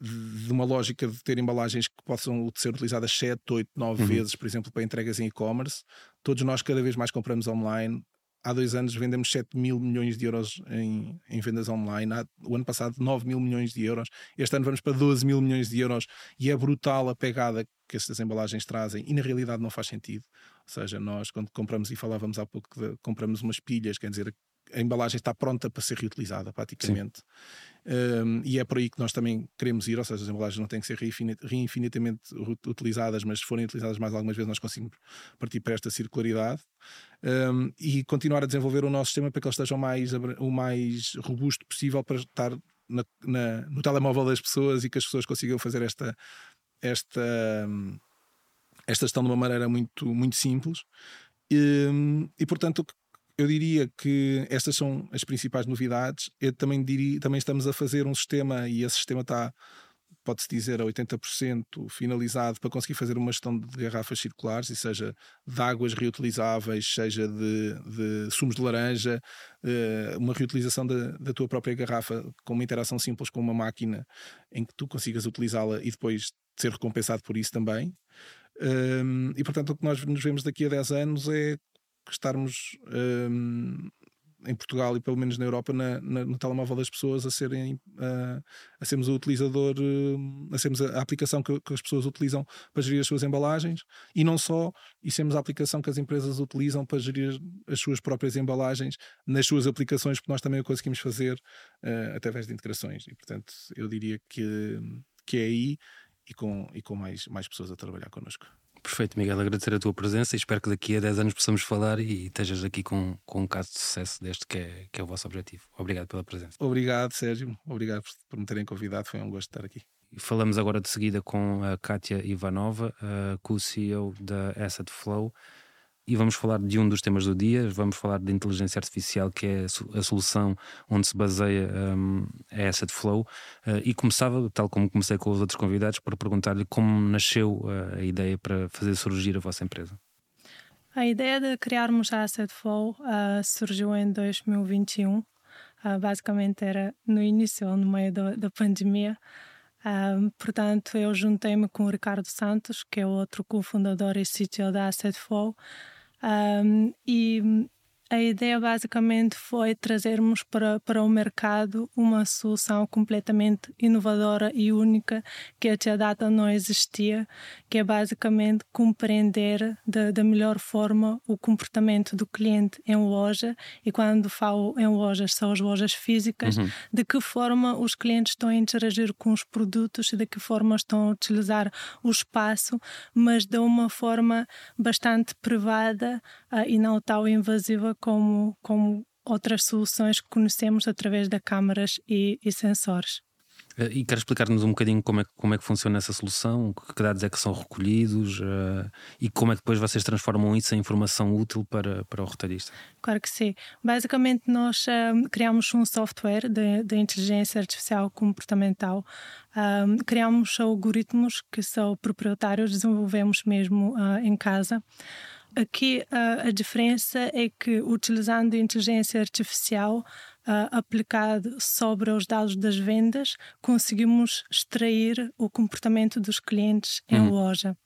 de uma lógica de ter embalagens que possam ser utilizadas 7, 8, 9 uhum. vezes, por exemplo, para entregas em e-commerce. Todos nós cada vez mais compramos online. Há dois anos vendemos 7 mil milhões de euros em, em vendas online. Há, o ano passado, 9 mil milhões de euros. Este ano vamos para 12 mil milhões de euros. E é brutal a pegada que estas embalagens trazem. E na realidade não faz sentido. Ou seja, nós, quando compramos, e falávamos há pouco, de, compramos umas pilhas, quer dizer, a embalagem está pronta para ser reutilizada, praticamente. Um, e é por aí que nós também queremos ir, ou seja, as embalagens não têm que ser reinfinitamente utilizadas, mas se forem utilizadas mais algumas vezes, nós conseguimos partir para esta circularidade um, e continuar a desenvolver o nosso sistema para que ele esteja o mais, o mais robusto possível para estar na, na, no telemóvel das pessoas e que as pessoas consigam fazer esta, esta, esta gestão de uma maneira muito, muito simples. E, e portanto, eu diria que estas são as principais novidades. Eu também diria, também estamos a fazer um sistema e esse sistema está, pode-se dizer, a 80% finalizado para conseguir fazer uma gestão de garrafas circulares, e seja de águas reutilizáveis, seja de, de sumos de laranja, eh, uma reutilização da, da tua própria garrafa com uma interação simples com uma máquina em que tu consigas utilizá-la e depois ser recompensado por isso também. Um, e portanto, o que nós nos vemos daqui a 10 anos é estarmos um, em Portugal e pelo menos na Europa na, na, no telemóvel das pessoas a serem uh, a sermos o utilizador uh, a sermos a, a aplicação que, que, as pessoas utilizam para gerir as suas embalagens e não só e sermos a aplicação que as empresas utilizam para gerir as suas próprias embalagens nas suas aplicações porque nós também o conseguimos fazer uh, através de integrações e portanto eu diria que que é aí e com, e com mais, mais pessoas a trabalhar connosco. Perfeito, Miguel. Agradecer a tua presença e espero que daqui a 10 anos possamos falar e estejas aqui com, com um caso de sucesso deste que é, que é o vosso objetivo. Obrigado pela presença. Obrigado, Sérgio. Obrigado por me terem convidado. Foi um gosto estar aqui. Falamos agora de seguida com a Kátia Ivanova, a co-CEO da Asset Flow e vamos falar de um dos temas do dia. Vamos falar de inteligência artificial, que é a solução onde se baseia um, a Asset Flow. Uh, e começava, tal como comecei com os outros convidados, para perguntar-lhe como nasceu uh, a ideia para fazer surgir a vossa empresa. A ideia de criarmos a Asset Flow uh, surgiu em 2021. basicamente era no início, no meio do, da pandemia. Portanto, eu juntei-me com o Ricardo Santos, que é outro cofundador e CTO da Assetflow, um, e a ideia basicamente foi trazermos para, para o mercado uma solução completamente inovadora e única que até a data não existia, que é basicamente compreender da, da melhor forma o comportamento do cliente em loja e quando falo em lojas são as lojas físicas, uhum. de que forma os clientes estão a interagir com os produtos e de que forma estão a utilizar o espaço, mas de uma forma bastante privada uh, e não tão invasiva como, como outras soluções que conhecemos através de câmaras e, e sensores. Eh, e quer explicar-nos um bocadinho como é, como é que funciona essa solução, que dados é que são recolhidos uh, e como é que depois vocês transformam isso em informação útil para, para o retalhista? Claro que sim. Basicamente, nós uh, criamos um software de, de inteligência artificial comportamental. Uh, criamos algoritmos que são proprietários, desenvolvemos mesmo em casa. Aqui a, a diferença é que, utilizando inteligência artificial, uh, aplicado sobre os dados das vendas, conseguimos extrair o comportamento dos clientes em uhum. loja.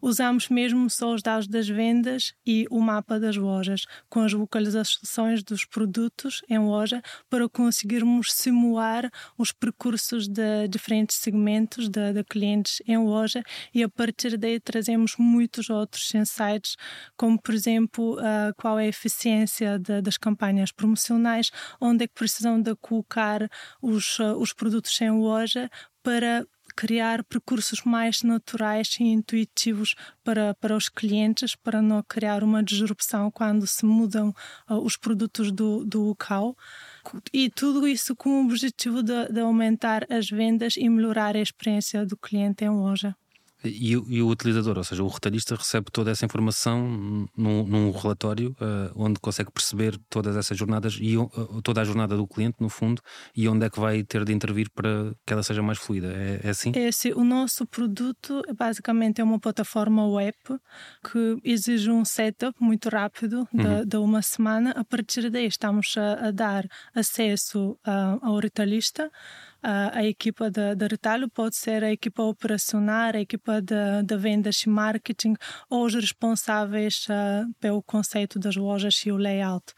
Usamos mesmo só os dados das vendas e o mapa das lojas, com as localizações dos produtos em loja, para conseguirmos simular os percursos de diferentes segmentos de, de clientes em loja e a partir daí trazemos muitos outros insights, como por exemplo uh, qual é a eficiência de, das campanhas promocionais, onde é que precisam de colocar os, uh, os produtos em loja para criar percursos mais naturais e intuitivos para, para os clientes, para não criar uma disrupção quando se mudam uh, os produtos do, do local. E tudo isso com o objetivo de, de aumentar as vendas e melhorar a experiência do cliente em loja. E, e, o utilizador, ou seja, o retalhista recebe toda essa informação num, num relatório uh, onde consegue perceber todas essas jornadas e uh, toda a jornada do cliente, no fundo, e onde é que vai ter de intervir para que ela seja mais fluida. É, é assim? É assim. O nosso produto basicamente é uma plataforma web que exige um setup muito rápido de, uhum. de uma semana. A partir daí estamos a, a dar acesso uh, ao retalhista a, a equipa de, de retalho pode ser a equipa operacional, a equipa de, de vendas e marketing ou os responsáveis pelo conceito das lojas e o layout.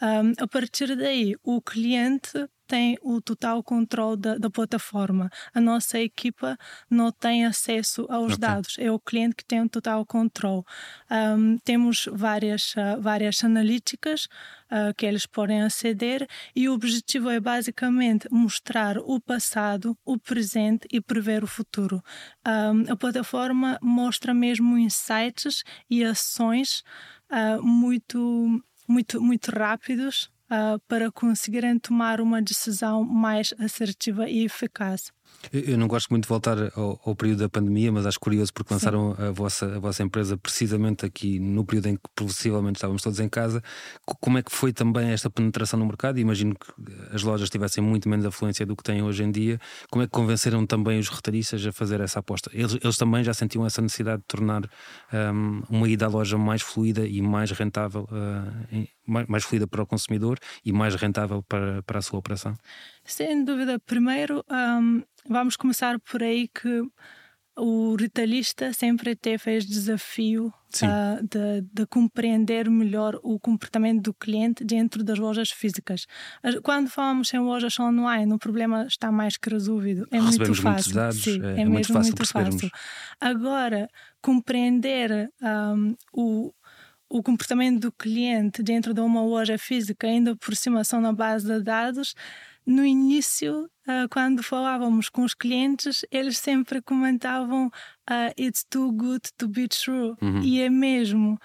Um, a partir daí, o cliente tem o total controle da, da, plataforma. A nossa equipa não tem acesso aos okay. dados. É o cliente que tem o total controle. Um, temos várias, uh, várias analíticas uh, que eles podem aceder e o objetivo é basicamente mostrar o passado, o presente e prever o futuro. Um, a plataforma mostra mesmo insights e ações uh, muito, muito, muito rápidos uh, para conseguirem tomar uma decisão mais assertiva e eficaz. Eu não gosto muito de voltar ao, ao, período da pandemia, mas acho curioso porque lançaram a vossa, a vossa empresa precisamente aqui no período em que possivelmente estávamos todos em casa. Como é que foi também esta penetração no mercado? Imagino que as lojas tivessem muito menos afluência do que têm hoje em dia. Como é que convenceram também os retalhistas a fazer essa aposta? Eles, eles também já sentiam essa necessidade de tornar um, uma ida à loja mais fluida e mais rentável, uh, em, mais, mais fluida para o consumidor e mais rentável para, para a sua operação? Sem dúvida. Primeiro, um, vamos começar por aí que o retalhista sempre teve esse desafio uh, de, de, compreender melhor o comportamento do cliente dentro das lojas físicas. Quando falamos em lojas online, o problema está mais que resolvido. É Recebemos muito fácil. Dados, Sim, é, é, muito fácil muito. Fácil. Agora, compreender um, o, o comportamento do cliente dentro de uma loja física, ainda por cima são na base de dados, no início, ah, quando falávamos com os clientes, eles sempre comentavam uh, It's too good to be true. Uhum. E é mesmo,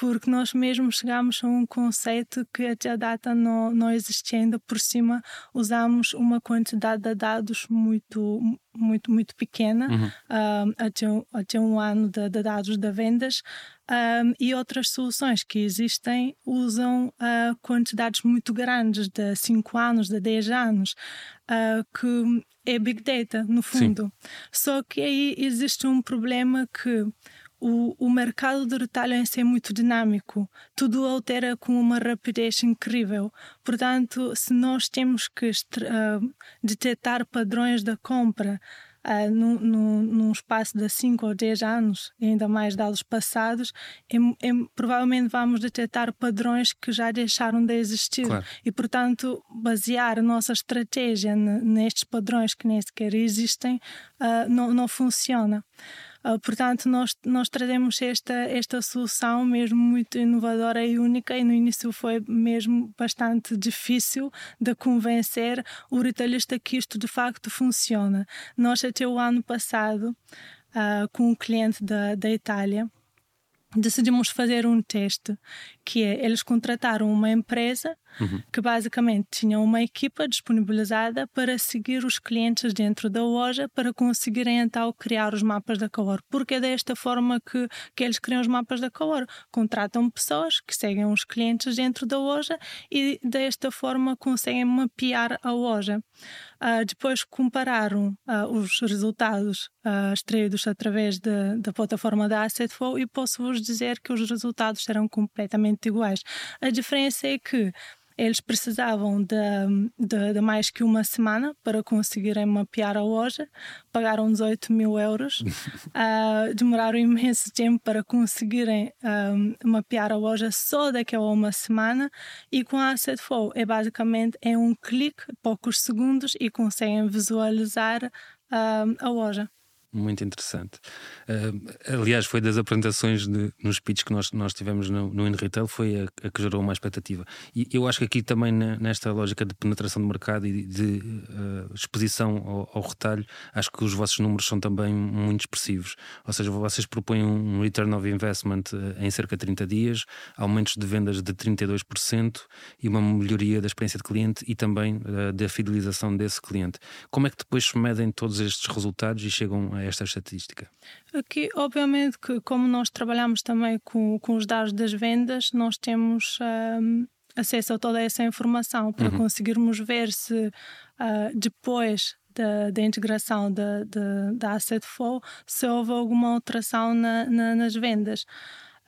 porque nós mesmos chegámos a um conceito que até a data não, não existia ainda por cima, usamos uma quantidade de dados muito, muito, muito pequena, uhum. uh, até, até um ano de, de dados de vendas, um, e outras soluções que existem usam uh, quantidades muito grandes, de 5 anos, de 10 anos, uh, que é Big Data, no fundo. Sim. Só que aí existe um problema que o, o mercado de retalho em si é muito dinâmico, tudo altera com uma rapidez incrível. Portanto, se nós temos que uh, detectar padrões da compra uh, num, num, num, espaço de 5 ou 10 anos, ainda mais dados passados, é, é, provavelmente vamos detectar padrões que já deixaram de existir. Claro. E, portanto, basear a nossa estratégia nestes padrões que nem sequer existem uh, não, não funciona. Uh, portanto, nós, nós trazemos esta, esta solução mesmo muito inovadora e única, e no início foi mesmo bastante difícil de convencer o retailista que isto de facto funciona. Nós, até o ano passado, uh, com um cliente da, da Itália, decidimos fazer um teste que é eles contrataram uma empresa uhum. que basicamente tinha uma equipa disponibilizada para seguir os clientes dentro da loja para conseguirem então criar os mapas da Color. Porque é desta forma que, que eles criam os mapas da Color. Contratam pessoas que seguem os clientes dentro da loja e desta forma conseguem mapear a loja. Uh, depois compararam uh, os resultados uh, extraídos através da plataforma da Assetflow e posso-vos dizer que os resultados eram completamente iguais. A diferença é que eles precisavam de, de, de, mais que uma semana para conseguirem mapear a loja, pagaram 18 mil euros, uh, demoraram imenso tempo para conseguirem um, mapear a loja só daquela uma semana e com a Asset Flow é basicamente é um clique, poucos segundos e conseguem visualizar um, a loja muito interessante. Uh, aliás, foi das apresentações de, nos pitches que nós, nós tivemos no, no InRetail, foi a, a, que gerou uma expectativa. E eu acho que aqui também, nesta lógica de penetração de mercado e de uh, exposição ao, ao, retalho, acho que os vossos números são também muito expressivos. Ou seja, vocês propõem um return of investment uh, em cerca de 30 dias, aumentos de vendas de 32% e uma melhoria da experiência de cliente e também da fidelização desse cliente. Como é que depois medem todos estes resultados e chegam a esta estatística? Aqui, obviamente, que como nós trabalhamos também com, com os dados das vendas, nós temos um, acesso a toda essa informação para uhum. conseguirmos ver se uh, depois da, da, integração da, da, da Asset Flow, se houve alguma alteração na, na, nas vendas.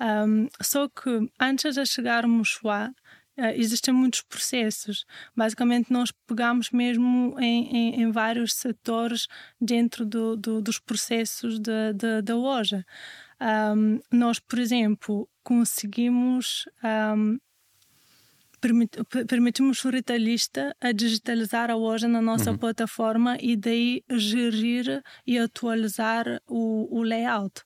Um, só que antes de chegarmos lá, existem muitos processos. Basicamente, nós pegamos mesmo em, em, em vários setores dentro do, do, dos processos da loja. Um, nós, por exemplo, conseguimos. Um, permit, permitimos o retalhista a digitalizar a loja na nossa uhum. plataforma e daí gerir e atualizar o, o layout.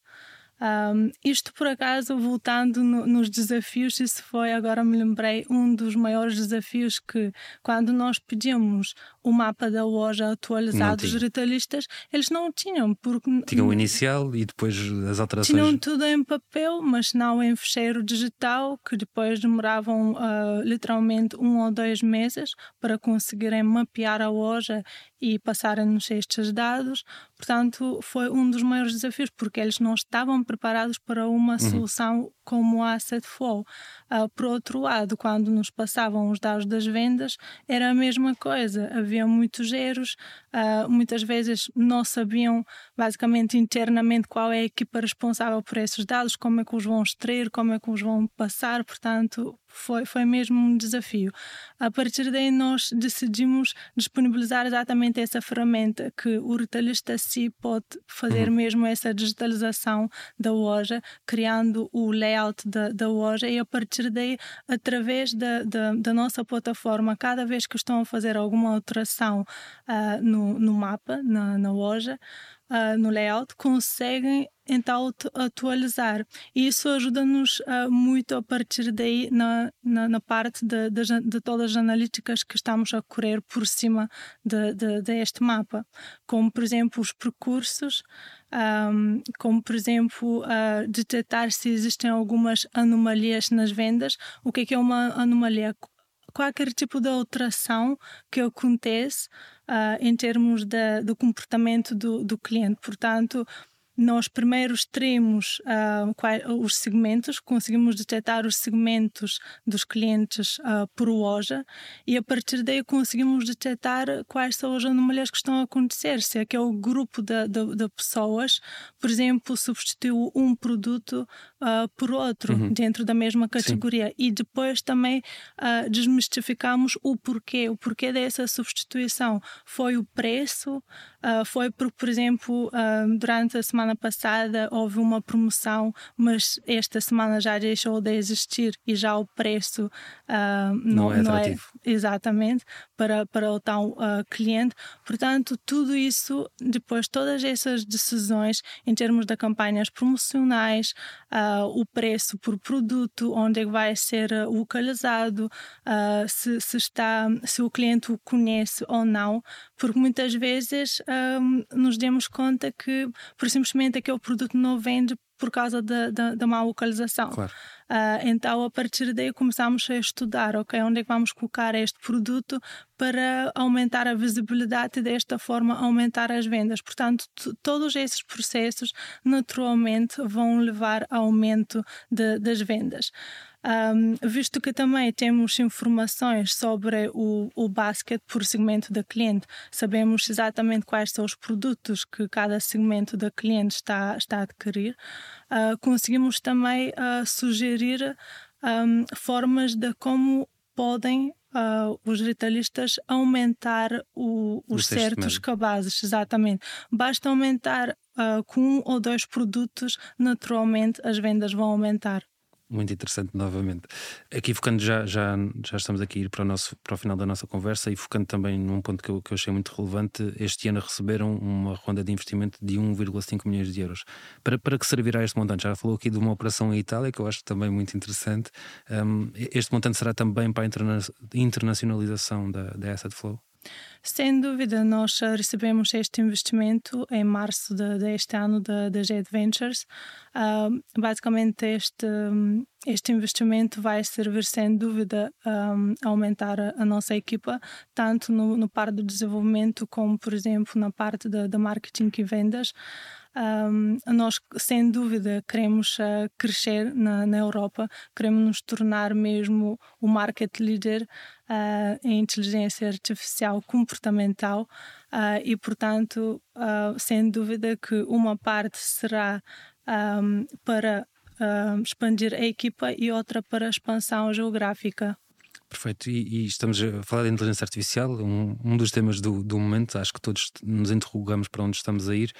Um, isto, por acaso, voltando no, nos desafios, isso foi, agora me lembrei, um dos maiores desafios que, quando nós pedimos o mapa da loja atualizado dos retalhistas, eles não tinham. Porque tinham o inicial e depois as alterações. Tinham tudo em papel, mas não em fecheiro digital, que depois demoravam uh, literalmente um ou dois meses para conseguirem mapear a loja e passarem-nos estes dados. Portanto, foi um dos maiores desafios, porque eles não estavam preparados para uma uhum. solução como a Asset Flow. Uh, por outro lado, quando nos passavam os dados das vendas, era a mesma coisa. Havia muitos erros, uh, muitas vezes não sabiam, basicamente, internamente, qual é a equipa responsável por esses dados, como é que os vão extrair, como é que os vão passar. Portanto, foi, foi mesmo um desafio. A partir daí, nós decidimos disponibilizar exatamente essa ferramenta que o retalhista si pode fazer uhum. mesmo essa digitalização da loja, criando o layout da, da loja e a partir daí, através da, da, da, nossa plataforma, cada vez que estão a fazer alguma alteração uh, no, no mapa, na, na loja, uh, no layout, conseguem então atualizar. E isso ajuda-nos uh, muito a partir daí na, na, na parte de, de, de, todas as analíticas que estamos a correr por cima de, de, de mapa, como por exemplo os percursos, um, como por exemplo uh, detectar se existem algumas anomalias nas vendas. O que é, que é uma anomalia? Qualquer tipo de alteração que acontece uh, em termos de, do comportamento do, do cliente. Portanto, nós primeiro extraímos uh, os segmentos, conseguimos detectar os segmentos dos clientes uh, por loja e a partir daí conseguimos detectar quais são as anomalias que estão a acontecer. Se aquele grupo de, de, de pessoas, por exemplo, substituiu um produto uh, por outro uhum. dentro da mesma categoria Sim. e depois também desmistificamos o porquê, o porquê dessa substituição. Foi o preço, foi porque, por exemplo, durante a semana passada houve uma promoção, mas esta semana já deixou de existir e já o preço uh, não, não, é atrativo. Não é, exatamente para, para o tal uh, cliente. Portanto, tudo isso, depois, todas essas decisões em termos de campanhas promocionais, uh, o preço por produto, onde é vai ser localizado, se, se, está, se o cliente o conhece ou não, porque muitas vezes nos demos conta que, por simplesmente aquele produto não vende por causa da, da, da má localização. Claro. Uh, então, a partir daí, começamos a estudar, ok, onde é que vamos colocar este produto para aumentar a visibilidade e desta forma aumentar as vendas. Portanto, todos esses processos naturalmente vão levar ao aumento de, das vendas. Um, visto que também temos informações sobre o, o basket por segmento da cliente, sabemos exatamente quais são os produtos que cada segmento da cliente está, está a adquirir, uh, conseguimos também uh, sugerir um, formas de como podem Uh, os retailistas aumentar o, os certos cabazes, exatamente. Basta aumentar uh, com um ou dois produtos, naturalmente as vendas vão aumentar muito interessante novamente. Aqui focando, já, já, já estamos aqui ir para o, nosso, para o final da nossa conversa e focando também num ponto que eu, que eu achei muito relevante, este ano receberam uma ronda de investimento de 1,5 milhões de euros. Para, para que servirá este montante? Já falou aqui de uma operação em Itália, que eu acho também muito interessante. Um, este montante será também para a interna internacionalização da, da Asset Flow? Sem dúvida, nós recebemos este investimento em março de, deste ano da, da Jet Ventures. Uh, basicamente, este, este investimento vai servir, sem dúvida, um, a aumentar a, a, nossa equipa, tanto no, no par do desenvolvimento, como, por exemplo, na parte da marketing e vendas. Um, nós, sem dúvida, queremos uh, crescer na, na, Europa, queremos nos tornar mesmo o market leader uh, em inteligência artificial comportamental uh, e, portanto, sem dúvida que uma parte será um, para expandir a equipa e outra para a expansão geográfica. Perfeito, e, e, estamos a falar de inteligência artificial, um, um dos temas do, do, momento. Acho que todos nos interrogamos para onde estamos a ir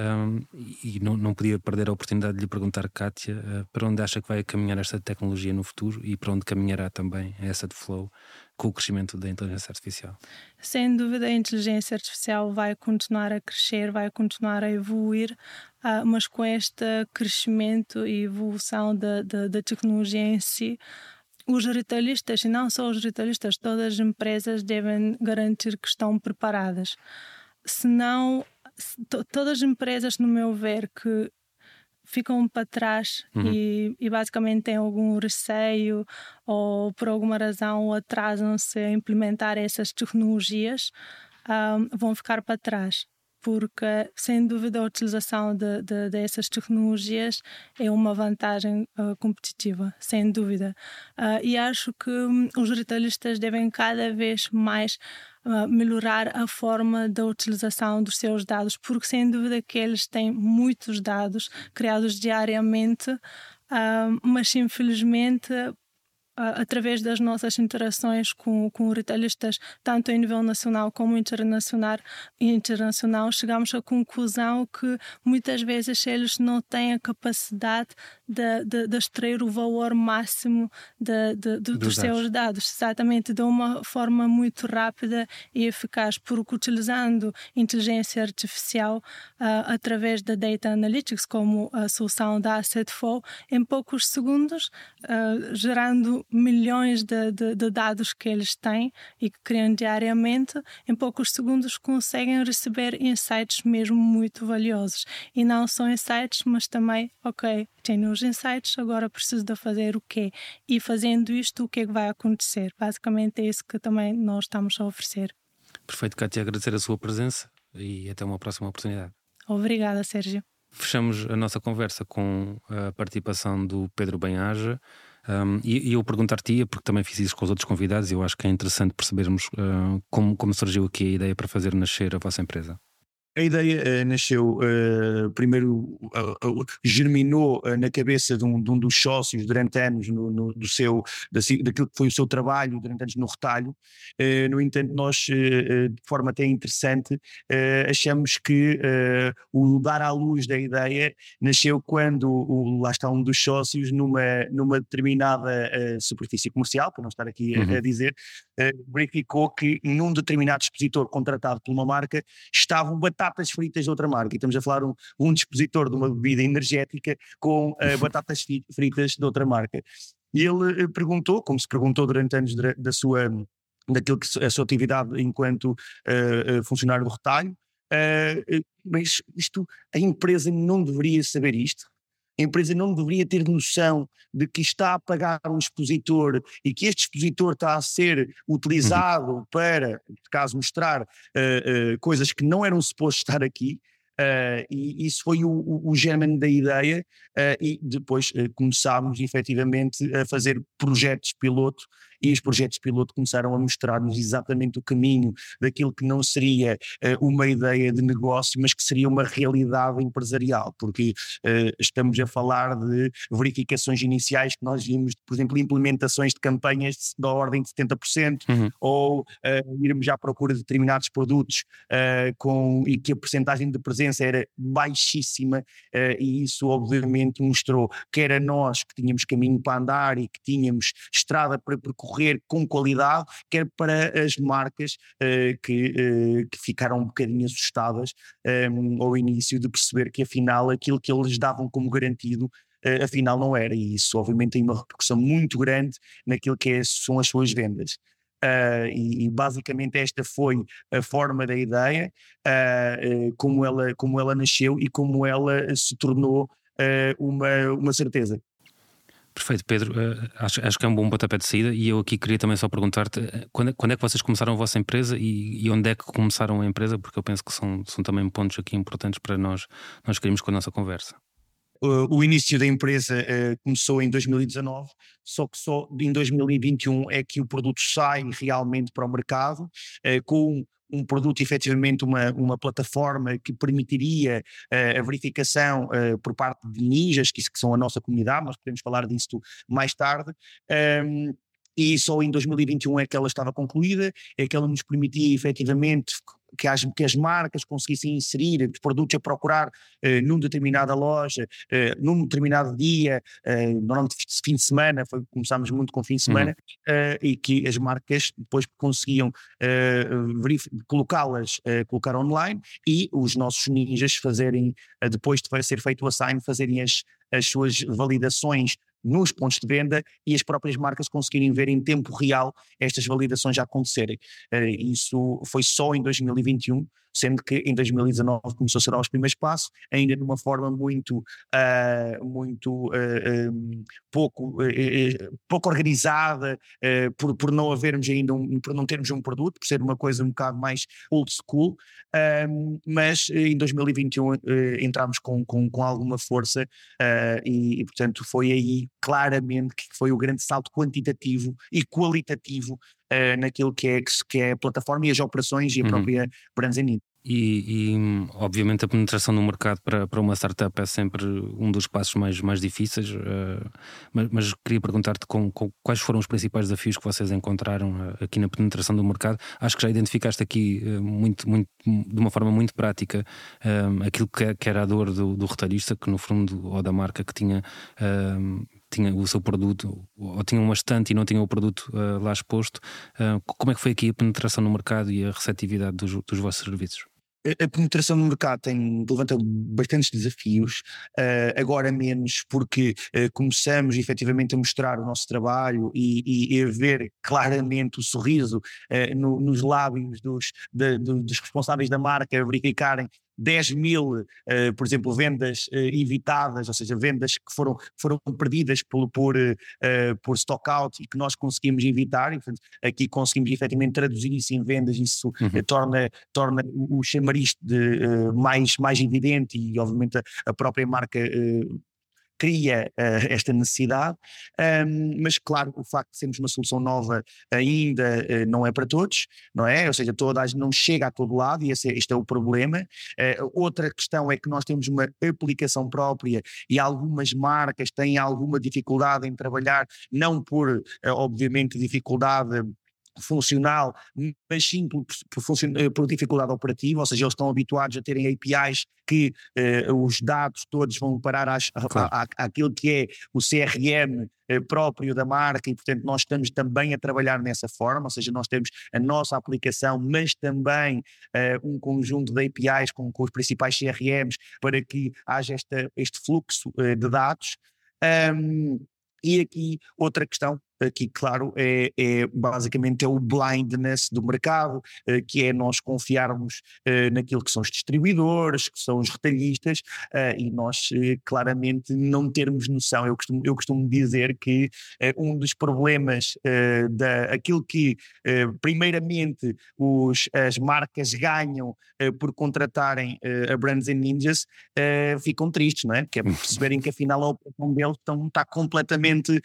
um, e não, não podia perder a oportunidade de lhe perguntar, Kátia, uh, para onde acha que vai caminhar esta tecnologia no futuro e para onde caminhará também essa de Flow com o crescimento da inteligência artificial? Sem dúvida, a inteligência artificial vai continuar a crescer, vai continuar a evoluir, uh, mas com este crescimento e evolução da, da, da tecnologia em si os retailistas, e não só os retailistas, todas as empresas devem garantir que estão preparadas. Senão, todas as empresas, no meu ver, que ficam para trás uhum. e, e, basicamente têm algum receio ou por alguma razão atrasam-se a implementar essas tecnologias, um, ah, vão ficar para trás porque sem dúvida a utilização de, de, dessas tecnologias é uma vantagem uh, competitiva, sem dúvida. Uh, e acho que um, os retailistas devem cada vez mais uh, melhorar a forma da utilização dos seus dados, porque sem dúvida que eles têm muitos dados criados diariamente, mas infelizmente através das nossas interações com, com retalhistas, tanto em nível nacional como internacional, internacional, chegamos à conclusão que muitas vezes eles não têm a capacidade de, de, de extrair o valor máximo de, de, dos, dos seus dados, exatamente de uma forma muito rápida e eficaz, porque utilizando inteligência artificial uh, através da Data Analytics, como a solução da AssetFlow, em poucos segundos, uh, gerando milhões de, de, de, dados que eles têm e que criam diariamente, em poucos segundos conseguem receber insights mesmo muito valiosos. E não só insights, mas também, ok, tenho os insights, agora preciso de fazer o quê? E fazendo isto, o que é que vai acontecer? Basicamente é isso que também nós estamos a oferecer. Perfeito, Cátia, agradecer a sua presença e até uma próxima oportunidade. Obrigada, Sérgio. Fechamos a nossa conversa com a participação do Pedro Benhaja. Um, e, e, eu perguntar-te, porque também fiz isso com os outros convidados, e eu acho que é interessante percebermos uh, como, como surgiu aqui a ideia para fazer nascer a vossa empresa. A ideia uh, nasceu, uh, primeiro uh, germinou na cabeça de um, de um, dos sócios durante anos no, no, do seu, daquilo que foi o seu trabalho durante anos no retalho. no entanto, nós, de forma até interessante, achamos que o dar à luz da ideia nasceu quando, o, lá está um dos sócios, numa, numa determinada superfície comercial, para não estar aqui uhum. a, a dizer, verificou que num determinado expositor contratado por uma marca estavam batatas fritas de outra marca. E estamos a falar um, um dispositor de uma bebida energética com uh, batatas fritas de outra marca. E ele uh, perguntou, como se perguntou durante anos da sua daquilo que a sua atividade enquanto uh, funcionário do retalho, mas isto, a empresa não deveria saber isto? A empresa não deveria ter noção de que está a pagar um expositor e que este expositor está a ser utilizado uhum. para, caso, mostrar uh, uh, coisas que não eram supostos estar aqui. Uh, e isso foi o, o, o germen da ideia, e depois começámos efetivamente a fazer projetos piloto e os projetos piloto começaram a mostrar-nos exatamente o caminho daquilo que não seria uh, uma ideia de negócio, mas que seria uma realidade empresarial, porque uh, estamos a falar de verificações iniciais que nós vimos, por exemplo, implementações de campanhas da ordem de 70%, uhum. ou uh, irmos à procura de determinados produtos com, e que a percentagem de presença era baixíssima, e isso obviamente mostrou que era nós que tínhamos caminho para andar e que tínhamos estrada para percorrer correr com qualidade, quer para as marcas uh, que, uh, que, ficaram um bocadinho assustadas um, ehm, ao início de perceber que afinal aquilo que eles davam como garantido uh, afinal não era, e isso obviamente tem uma repercussão muito grande naquilo que é, são as suas vendas. Uh, e, e, basicamente esta foi a forma da ideia, uh, uh, como, ela, como ela nasceu e como ela se tornou uma, uma certeza. Perfeito, Pedro. Uh, acho, acho, que é um bom pontapé de saída. E eu aqui queria também só perguntar-te eh, quando, é, quando, é que vocês começaram a vossa empresa e, e, onde é que começaram a empresa? Porque eu penso que são, são também pontos aqui importantes para nós, nós queremos com a nossa conversa. O início da empresa uh, começou em 2019, só que só em 2021 é que o produto sai realmente para o mercado, uh, com um produto efetivamente uma, uma plataforma que permitiria uh, a verificação uh, por parte de ninjas, que, que, são a nossa comunidade, nós podemos falar disso mais tarde. Um, e só em 2021 é que ela estava concluída, é que ela nos permitia efetivamente que as, que as marcas conseguissem inserir os produtos a procurar uh, numa determinada loja, uh, num determinado dia, normalmente fim de semana, foi, começámos muito com fim de semana, uhum. uh, e que as marcas depois conseguiam colocá-las, colocar online e os nossos ninjas fazerem, depois de ser feito o assign, fazerem as, as suas validações nos pontos de venda e as próprias marcas conseguirem ver em tempo real estas validações já acontecerem. Uh, isso foi só em 2021, sendo que em 2019 começou a ser os primeiros passos, ainda de uma forma muito, uh, muito uh, um, pouco, pouco organizada, por, por não havermos ainda, um, por não termos um produto, por ser uma coisa um bocado mais old school, mas em 2021 entramos com, com, com alguma força e, e, portanto, foi aí claramente que foi o grande salto quantitativo e qualitativo uh, naquilo que é, que é a plataforma e as operações e a uhum. própria Branzanit. E, e, obviamente a penetração no mercado para, para uma startup é sempre um dos passos mais, mais difíceis, uh, mas, mas, queria perguntar-te com, com, quais foram os principais desafios que vocês encontraram uh, aqui na penetração do mercado. Acho que já identificaste aqui uh, muito, muito, de uma forma muito prática aquilo que, que, era a dor do, do retalhista, que no fundo, ou da marca que tinha tinha o seu produto, ou tinha uma estante e não tinha o produto uh, lá exposto. Uh, como é que foi aqui a penetração no mercado e a receptividade dos, dos vossos serviços? a penetração no mercado tem levanta bastantes desafios, uh, agora menos porque uh, começamos efetivamente a mostrar o nosso trabalho e, e a ver claramente o sorriso uh, no, nos lábios dos, de, dos responsáveis da marca, a verificarem 10 mil, uh, por exemplo, vendas uh, evitadas, ou seja, vendas que foram, foram perdidas por, por, por stockout e que nós conseguimos evitar. E, portanto, aqui conseguimos efetivamente traduzir isso em vendas, isso uhum. torna, torna o chamariz de, mais, mais evidente e, obviamente, a, a própria marca cria uh, esta necessidade, um, mas claro, o facto de sermos uma solução nova ainda uh, não é para todos, não é? Ou seja, toda, não chega a todo lado e esse, é, este é o problema. Uh, outra questão é que nós temos uma aplicação própria e algumas marcas têm alguma dificuldade em trabalhar, não por, obviamente, dificuldade funcional, mas sim por, por, eh, por, dificuldade operativa, ou seja, eles estão habituados a terem APIs que uh, os dados todos vão parar às, claro. à, àquilo que é o CRM eh, próprio da marca e, portanto, nós estamos também a trabalhar nessa forma, ou seja, nós temos a nossa aplicação, mas também um conjunto de APIs com, com, os principais CRMs para que haja esta, este fluxo de dados. Um, e aqui outra questão aqui, claro, é, é, basicamente é o blindness do mercado, eh, que é nós confiarmos eh, naquilo que são os distribuidores, que são os retalhistas, eh, e nós claramente não termos noção. Eu costumo, eu costumo dizer que um dos problemas da aquilo que primeiramente os, as marcas ganham por contratarem a Brands and Ninjas ficam tristes, não é? Que é perceberem que afinal a operação deles está completamente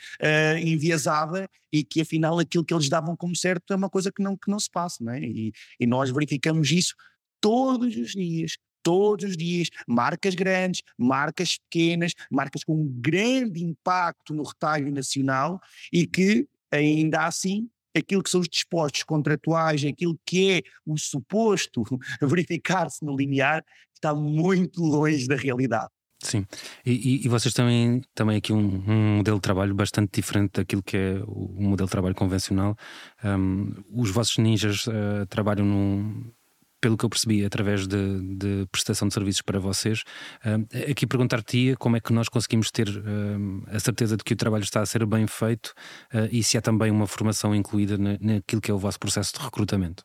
enviesada e que afinal aquilo que eles davam como certo é uma coisa que não, que não se passa, não é? E, e nós verificamos isso todos os dias, todos os dias, marcas grandes, marcas pequenas, marcas com um grande impacto no retalho nacional e que ainda assim aquilo que são os dispostos contratuais, aquilo que é o suposto verificar-se no linear, está muito longe da realidade. Sim, e, e, vocês têm também aqui um, um, modelo de trabalho bastante diferente daquilo que é o, modelo de trabalho convencional. Um, os vossos ninjas uh, trabalham num, pelo que eu percebi, através de, de prestação de serviços para vocês. Uh, aqui perguntar-te como é que nós conseguimos ter uh, a certeza de que o trabalho está a ser bem feito uh, e se há também uma formação incluída na, naquilo que é o vosso processo de recrutamento.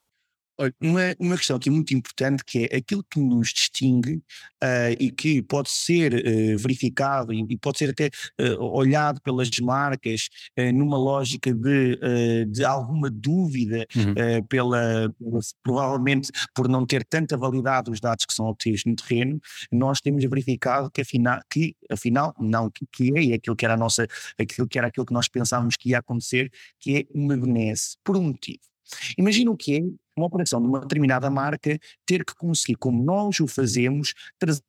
Olha, uma, uma questão aqui muito importante que é aquilo que nos distingue uh, e que pode ser uh, verificado e, e, pode ser até uh, olhado pelas marcas numa lógica de, de alguma dúvida, uhum. pela, provavelmente por não ter tanta validade os dados que são obtidos no terreno, nós temos verificado que afinal, que, afinal não, que, que é aquilo que era nossa, aquilo que era aquilo que nós pensávamos que ia acontecer, que é uma benesse, por um motivo. Imagina o que é uma operação de uma determinada marca ter que conseguir, como nós o fazemos,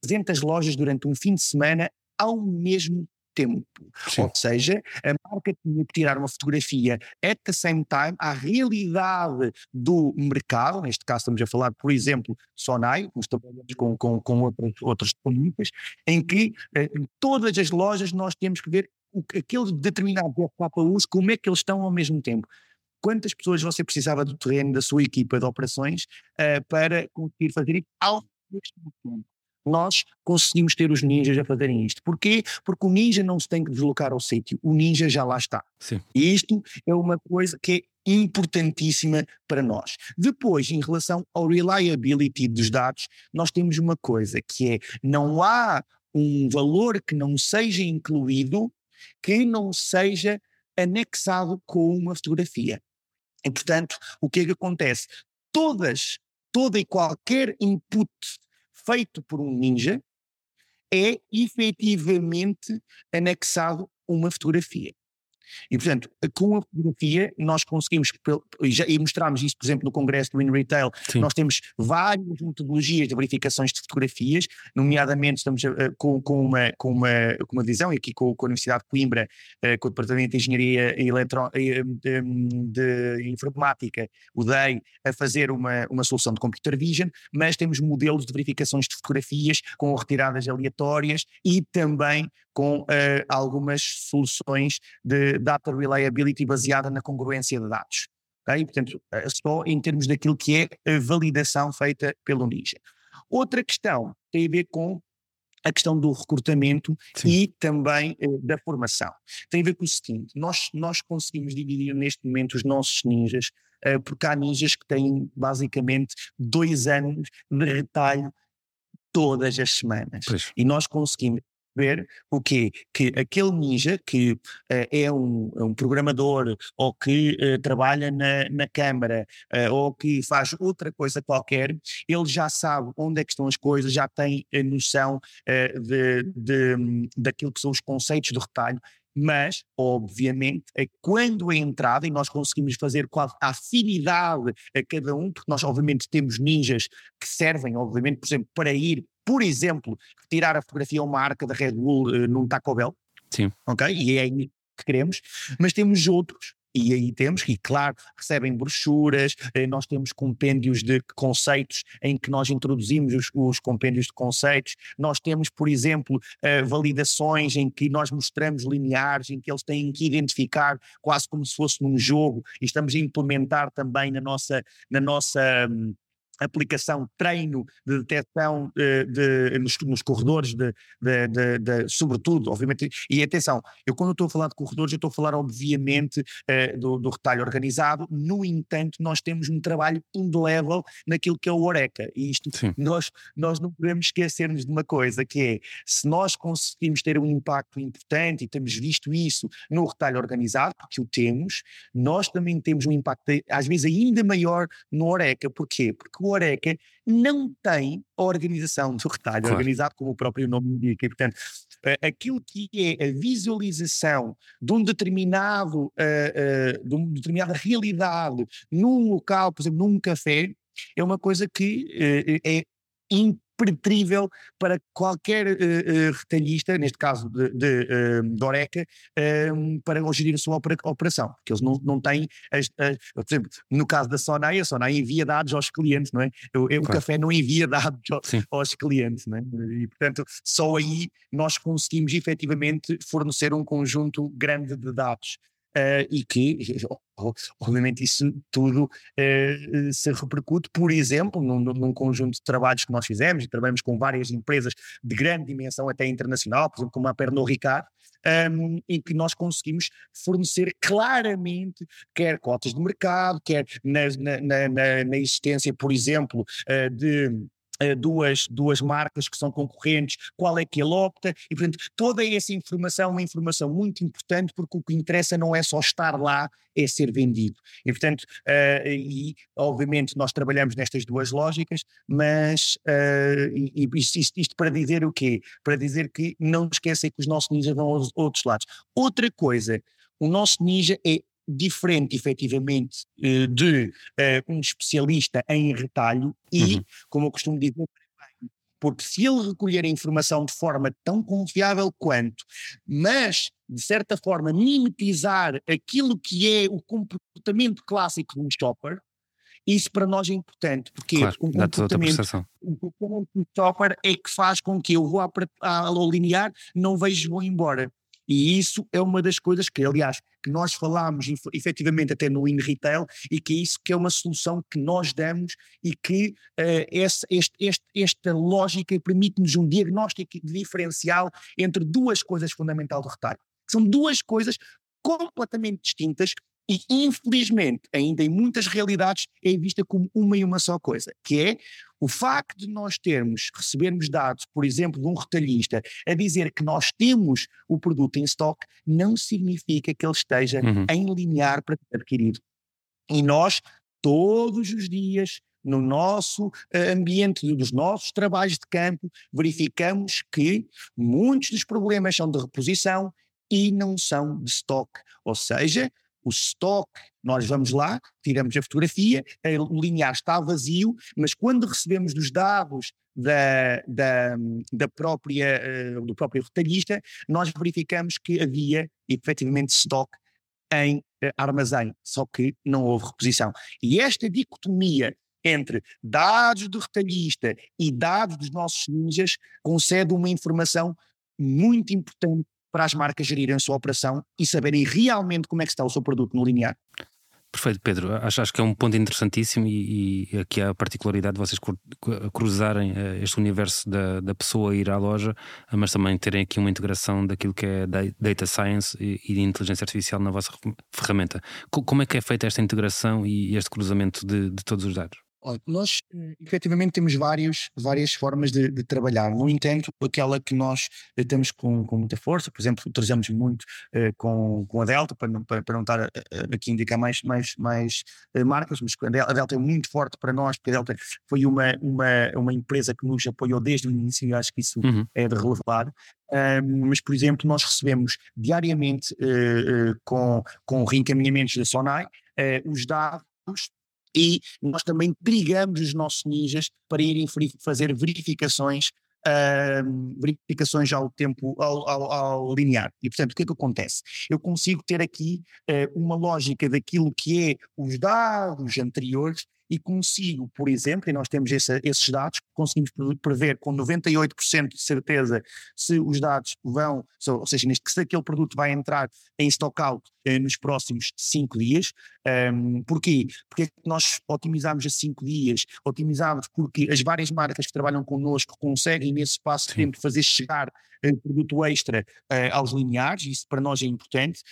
300 lojas durante um fim de semana ao mesmo tempo. Sim. Ou seja, a marca tinha que tirar uma fotografia at the same time à realidade do mercado, neste caso estamos a falar, por exemplo, Sonai, como trabalhamos com, com, com outras, outras disponíveis, em que eh, todas as lojas nós temos que ver o, aqueles determinados FKUs, como é que eles estão ao mesmo tempo quantas pessoas você precisava do terreno da sua equipa de operações uh, para conseguir fazer isso ao mesmo tempo. Nós conseguimos ter os ninjas a fazerem isto. Porquê? Porque o ninja não se tem que deslocar ao sítio, o ninja já lá está. Sim. E isto é uma coisa que é importantíssima para nós. Depois, em relação ao reliability dos dados, nós temos uma coisa que é não há um valor que não seja incluído que não seja anexado com uma fotografia. E, portanto, o que é que acontece? Todas, toda e qualquer input feito por um ninja é efetivamente anexado uma fotografia. E, portanto, com a fotografia, nós conseguimos, e, já, e mostramos isso, por exemplo, no Congresso do In Retail, Sim. nós temos várias metodologias de verificações de fotografias, nomeadamente estamos uh, com, com, uma, com, uma, com uma visão, e aqui com, com a Universidade de Coimbra, uh, com o Departamento de Engenharia Eletro, de, de, Informática, o DEI, a fazer uma, uma solução de Computer Vision, mas temos modelos de verificações de fotografias com retiradas aleatórias e também com uh, algumas soluções de data reliability baseada na congruência de dados. Okay? Portanto, uh, só em termos daquilo que é a validação feita pelo Ninja. Outra questão tem a ver com a questão do recrutamento Sim. e também uh, da formação. Tem a ver com o seguinte: nós, nós conseguimos dividir neste momento os nossos ninjas, uh, porque há ninjas que têm basicamente dois anos de retalho todas as semanas. Pois. E nós conseguimos ver o quê? Que aquele ninja que uh, é, um, é um, programador ou que uh, trabalha na, na Câmara uh, ou que faz outra coisa qualquer, ele já sabe onde é que estão as coisas, já tem a noção de, de, daquilo que são os conceitos de retalho mas, obviamente, é quando é entrada e nós conseguimos fazer qual a afinidade a cada um, porque nós, obviamente, temos ninjas que servem, obviamente, por exemplo, para ir por exemplo, tirar a fotografia a uma marca da Red Bull uh, num Taco Bell. Sim. Ok? E é aí que queremos. Mas temos outros e aí temos, e claro, recebem brochuras, eh, nós temos compêndios de conceitos em que nós introduzimos os, os compêndios de conceitos, nós temos, por exemplo, uh, validações em que nós mostramos lineares, em que eles têm que identificar quase como se fosse num jogo, e estamos a implementar também na nossa, na nossa um, aplicação, treino de detecção de, de, nos, nos, corredores, de, de, sobretudo, obviamente, e atenção, eu quando estou a falar de corredores, eu estou a falar obviamente uh, do, do, retalho organizado, no entanto, nós temos um trabalho indelével naquilo que é o Oreca, e isto nós, nós não podemos esquecermos de uma coisa, que é, se nós conseguimos ter um impacto importante, e temos visto isso no retalho organizado, porque o temos, nós também temos um impacto às vezes ainda maior no Oreca, porquê? Porque o Oreca não tem a organização do retalho claro. organizado, como o próprio nome indica. E, portanto, aquilo que é a visualização de um determinado, uh, uh, de uma determinada realidade num local, por exemplo, num café, é uma coisa que uh, é impertrível para qualquer uh, uh, retalhista, neste caso de, de, uh, de Oreca, para gerir a sua operação, porque eles não, não têm, as, as, por exemplo, no caso da Sonai, a Sonai envia dados aos clientes, não é? O, claro. o café não envia dados aos, aos clientes, não é? E, portanto, só aí nós conseguimos efetivamente fornecer um conjunto grande de dados. Uh, e que, obviamente, isso tudo uh, se repercute, por exemplo, num, num, conjunto de trabalhos que nós fizemos, trabalhamos com várias empresas de grande dimensão, até internacional, por exemplo, como a Pernod Ricard, um, em que nós conseguimos fornecer claramente, quer cotas de mercado, quer na, na, na, na existência, por exemplo, uh, de duas, duas marcas que são concorrentes, qual é que ele opta, e portanto toda essa informação é uma informação muito importante porque o que interessa não é só estar lá, é ser vendido. E portanto, uh, e obviamente nós trabalhamos nestas duas lógicas, mas uh, e, isto, isto, para dizer o quê? Para dizer que não esquecem que os nossos ninjas vão aos outros lados. Outra coisa, o nosso ninja é diferente, efetivamente, eh, de uh, um especialista em retalho e, uhum. como eu costumo dizer, porque se ele recolher a informação de forma tão confiável quanto, mas de certa forma mimetizar aquilo que é o comportamento clássico de um shopper, isso para nós é importante, porque claro, o comportamento, o comportamento do shopper é que faz com que eu vou ao linear, não vejo vou embora. E isso é uma das coisas que, aliás, que nós falámos efetivamente até no In Retail e que é isso que é uma solução que nós damos e que uh, esse, este, este, esta lógica permite-nos um diagnóstico diferencial entre duas coisas fundamentais do retalho. São duas coisas completamente distintas e infelizmente ainda em muitas realidades é vista como uma e uma só coisa, que é o facto de nós termos, recebermos dados, por exemplo, de um retalhista a dizer que nós temos o produto em estoque, não significa que ele esteja uhum. em linear para ser adquirido. E nós, todos os dias, no nosso eh, ambiente, dos nossos trabalhos de campo, verificamos que muitos dos problemas são de reposição e não são de estoque. Ou seja, o stock, nós vamos lá, tiramos a fotografia, o linear está vazio, mas quando recebemos os dados da, da, da própria, uh, do próprio retalhista, nós verificamos que havia efetivamente stock em uh, armazém, só que não houve reposição. E esta dicotomia entre dados do retalhista e dados dos nossos ninjas concede uma informação muito importante para as marcas gerirem a sua operação e saberem realmente como é que está o seu produto no linear. Perfeito, Pedro. Acho, acho que é um ponto interessantíssimo e, e aqui há a particularidade de vocês cruzarem eh, este universo da, da pessoa ir à loja, mas também terem aqui uma integração daquilo que é data science e, e de inteligência artificial na vossa ferramenta. Como é que é feita esta integração e este cruzamento de, de todos os dados? Nós, efetivamente, temos vários, várias formas de, de, trabalhar. No entanto, aquela que nós eh, temos com, com muita força, por exemplo, utilizamos muito uh, com, com a Delta, para não, para, para não estar uh, aqui a indicar mais, mais, mais uh, marcas, mas a Delta é muito forte para nós, porque a Delta foi uma, uma, uma empresa que nos apoiou desde o início e acho que isso uhum. é de relevar. Um, mas, por exemplo, nós recebemos diariamente com, com reencaminhamentos da Sonai os dados e nós também trigamos os nossos ninjas para irem fazer verificações Uh, verificações ao tempo ao, ao, ao, linear. E portanto, o que é que acontece? Eu consigo ter aqui uh, uma lógica daquilo que é os dados anteriores e consigo, por exemplo, e nós temos esse, esses dados, conseguimos prever com 98% de certeza se os dados vão, ou seja, se aquele produto vai entrar em stockout eh, nos próximos 5 dias. Um, porquê? Porque é nós otimizamos a 5 dias, otimizamos porque as várias marcas que trabalham connosco conseguem nesse espaço de tempo fazer chegar uh, produto extra uh, aos lineares, isso para nós é importante.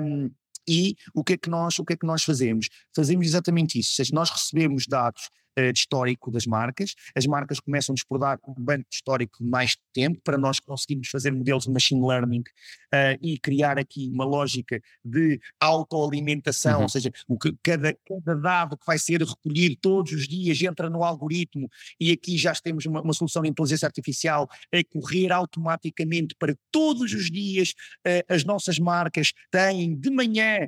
Um, e o que é que nós, o que é que nós fazemos? Fazemos exatamente isso, nós recebemos dados de histórico das marcas, as marcas começam-nos por dar um banco de histórico de mais tempo para nós conseguirmos fazer modelos de machine learning uh, e criar aqui uma lógica de autoalimentação, uhum. ou seja, o que, cada, cada dado que vai ser recolhido todos os dias entra no algoritmo e aqui já temos uma, uma solução de inteligência artificial a correr automaticamente para todos os dias uh, as nossas marcas têm de manhã,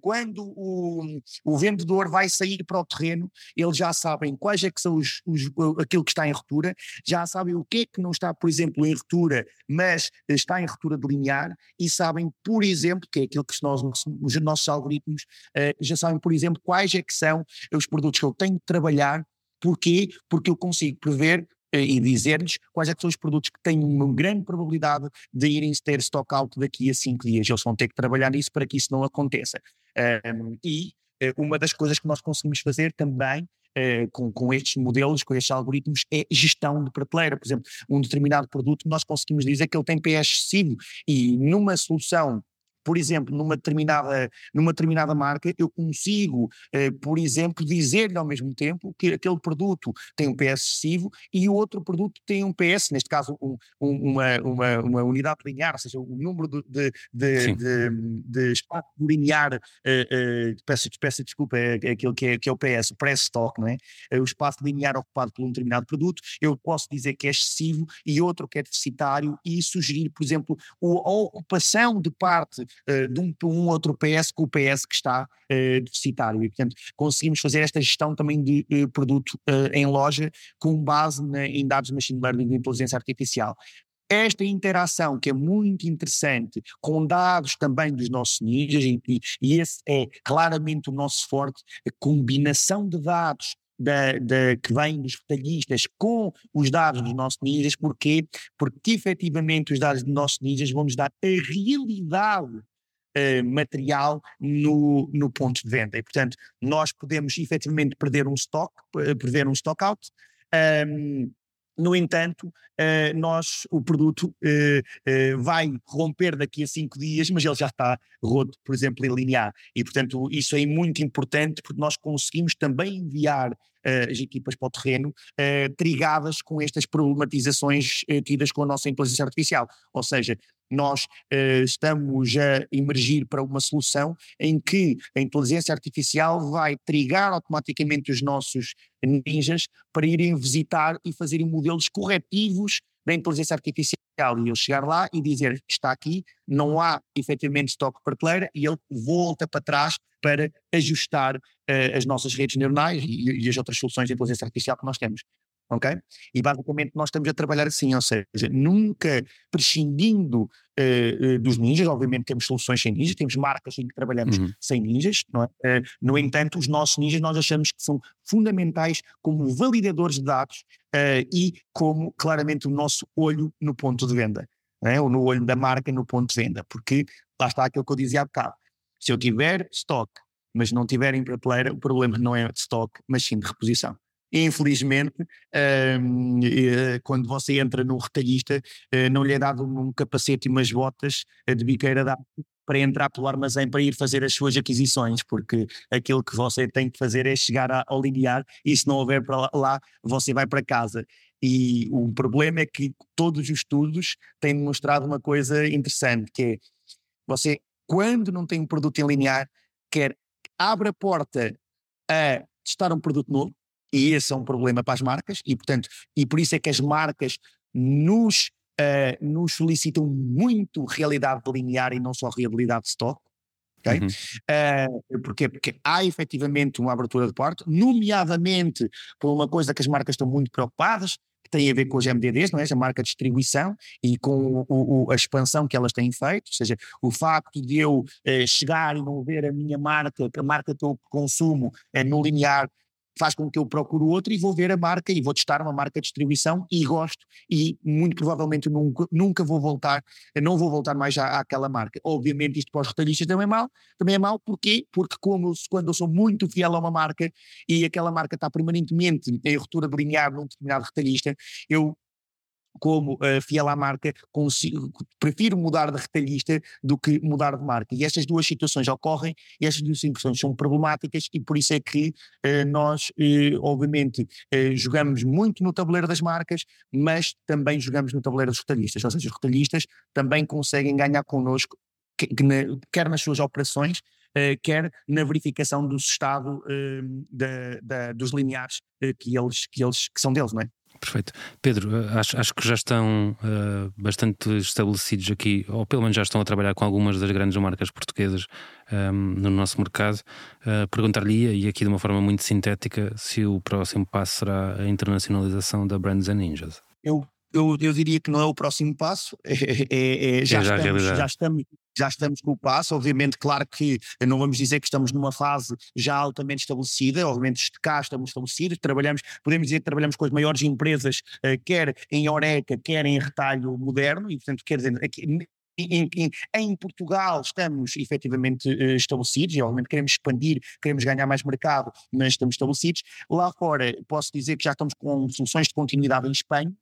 quando o, o vendedor vai sair para o terreno, ele já sabe sabem quais é que são os, os, aquilo que está em ruptura, já sabem o que é que não está, por exemplo, em ruptura, mas está em ruptura de linear e sabem, por exemplo, que é aquilo que nós, os nossos algoritmos uh, já sabem, por exemplo, quais é que são os produtos que eu tenho de trabalhar Porquê? Porque eu consigo prever eh, e dizer-lhes quais é são os produtos que têm uma grande probabilidade de irem ter stock out daqui a cinco dias. Eles vão ter que trabalhar nisso para que isso não aconteça. Um, e eh, uma das coisas que nós conseguimos fazer também eh, com, com estes modelos, com estes algoritmos, é gestão de prateleira. Por exemplo, um determinado produto, nós conseguimos dizer que ele tem PS excessivo e numa solução por exemplo, numa determinada, numa determinada marca, eu consigo, eh, por exemplo, dizer-lhe ao mesmo tempo que aquele produto tem um PS excessivo e o outro produto tem um PS, neste caso um, um, uma, uma, uma, unidade linear, ou seja, o número de, de, de, de, de espaço linear, eh, eh, peço, peço desculpa, é, é aquilo que é, que é o PS, o press stock, não é? é? O espaço linear ocupado por um determinado produto, eu posso dizer que é excessivo e outro que é deficitário e sugerir, por exemplo, a ocupação de parte uh, de um, um, outro PS com o PS que está uh, deficitário. E, portanto, conseguimos fazer esta gestão também de uh, produto em loja com base na, em dados de machine learning e inteligência artificial esta interação que é muito interessante com dados também dos nossos ninjas e, e, esse é claramente o nosso forte, a combinação de dados da, que vem dos retalhistas com os dados dos nossos ninjas, porquê? Porque efetivamente os dados dos nossos ninjas vão nos dar a realidade Uh, material no, no ponto de venda. E, portanto, nós podemos efetivamente perder um stock, perder um stock out. Um, no entanto, uh, nós, o produto uh, uh, vai romper daqui a cinco dias, mas ele já está roto, por exemplo, em linear. E, portanto, isso é muito importante porque nós conseguimos também enviar as equipas para o terreno trigadas com estas problematizações tidas com a nossa inteligência artificial. Ou seja, nós uh, estamos a emergir para uma solução em que a inteligência artificial vai trigar automaticamente os nossos ninjas para irem visitar e fazerem modelos corretivos da inteligência artificial. E ele chegar lá e dizer está aqui, não há efetivamente estoque prateleira e ele volta para trás para ajustar uh, as nossas redes neuronais e, e, as outras soluções de inteligência artificial que nós temos ok? E basicamente nós estamos a trabalhar assim, ou seja, nunca prescindindo uh, uh, dos ninjas, obviamente temos soluções sem ninjas, temos marcas em que trabalhamos uhum. sem ninjas, não é? Uh, no entanto, os nossos ninjas nós achamos que são fundamentais como validadores de dados e como claramente o nosso olho no ponto de venda, é? ou no olho da marca no ponto de venda, porque lá está aquilo que eu dizia há bocado, se eu tiver stock, mas não tiver em prateleira, o problema não é de stock, mas sim de reposição infelizmente, eh, quando você entra num retalhista, uh, não lhe é dado um capacete e umas botas de biqueira da para entrar pelo armazém para ir fazer as suas aquisições, porque aquilo que você tem que fazer é chegar ao linear e se não houver para lá, você vai para casa. E o problema é que todos os estudos têm demonstrado uma coisa interessante, que é você, quando não tem um produto em linear, quer abre a porta a testar um produto novo, e esse é um problema para as marcas, e portanto, e por isso é que as marcas nos, uh, nos solicitam muito realidade linear e não só realidade de stock. Okay? Uhum. Uh, porquê? Porque há efetivamente uma abertura de porta, nomeadamente por uma coisa que as marcas estão muito preocupadas, que tem a ver com os MDDs, não é? A marca de distribuição e com o, o, a expansão que elas têm feito, ou seja, o facto de eu uh, chegar e não ver a minha marca, a marca que eu consumo uh, no linear faz com que eu procure outro e vou ver a marca e vou testar uma marca de distribuição e gosto e muito provavelmente nunca, nunca vou voltar, não vou voltar mais à, àquela marca. Obviamente isto para os retalhistas também é mal, também é mal, porquê? Porque como quando eu sou muito fiel a uma marca e aquela marca está permanentemente em ruptura de linear num determinado retalhista, eu como uh, fiel à marca, consigo, prefiro mudar de retalhista do que mudar de marca. E estas duas situações ocorrem, e estas duas situações são problemáticas, e por isso é que uh, nós, uh, obviamente, jogamos muito no tabuleiro das marcas, mas também jogamos no tabuleiro dos retalhistas. Ou seja, os retalhistas também conseguem ganhar connosco, que, que na, quer nas suas operações, Uh, quer na verificação do estado uh, da, da, dos lineares uh, que, eles, que, eles, que são deles, não é? Perfeito. Pedro, eh, acho, acho que já estão uh, bastante estabelecidos aqui, ou pelo menos já estão a trabalhar com algumas das grandes marcas portuguesas um, ehm, no nosso mercado. Uh, Perguntar-lhe, e aqui de uma forma muito sintética, se o próximo passo será a internacionalização da Brands and Ninjas. Eu eu, eu diria que não é o próximo passo, é, é, é, já, é já, estamos, já, estamos, já estamos com o passo. Obviamente, claro que não vamos dizer que estamos numa fase já altamente estabelecida, obviamente cá estamos estabelecidos, trabalhamos, podemos dizer que trabalhamos com as maiores empresas, uh, quer em Oreca, quer em retalho moderno, e portanto, quer dizer, aqui, em, em, em, Portugal estamos efetivamente uh, estabelecidos e obviamente queremos expandir, queremos ganhar mais mercado, mas estamos estabelecidos. Lá fora posso dizer que já estamos com soluções de continuidade em Espanha,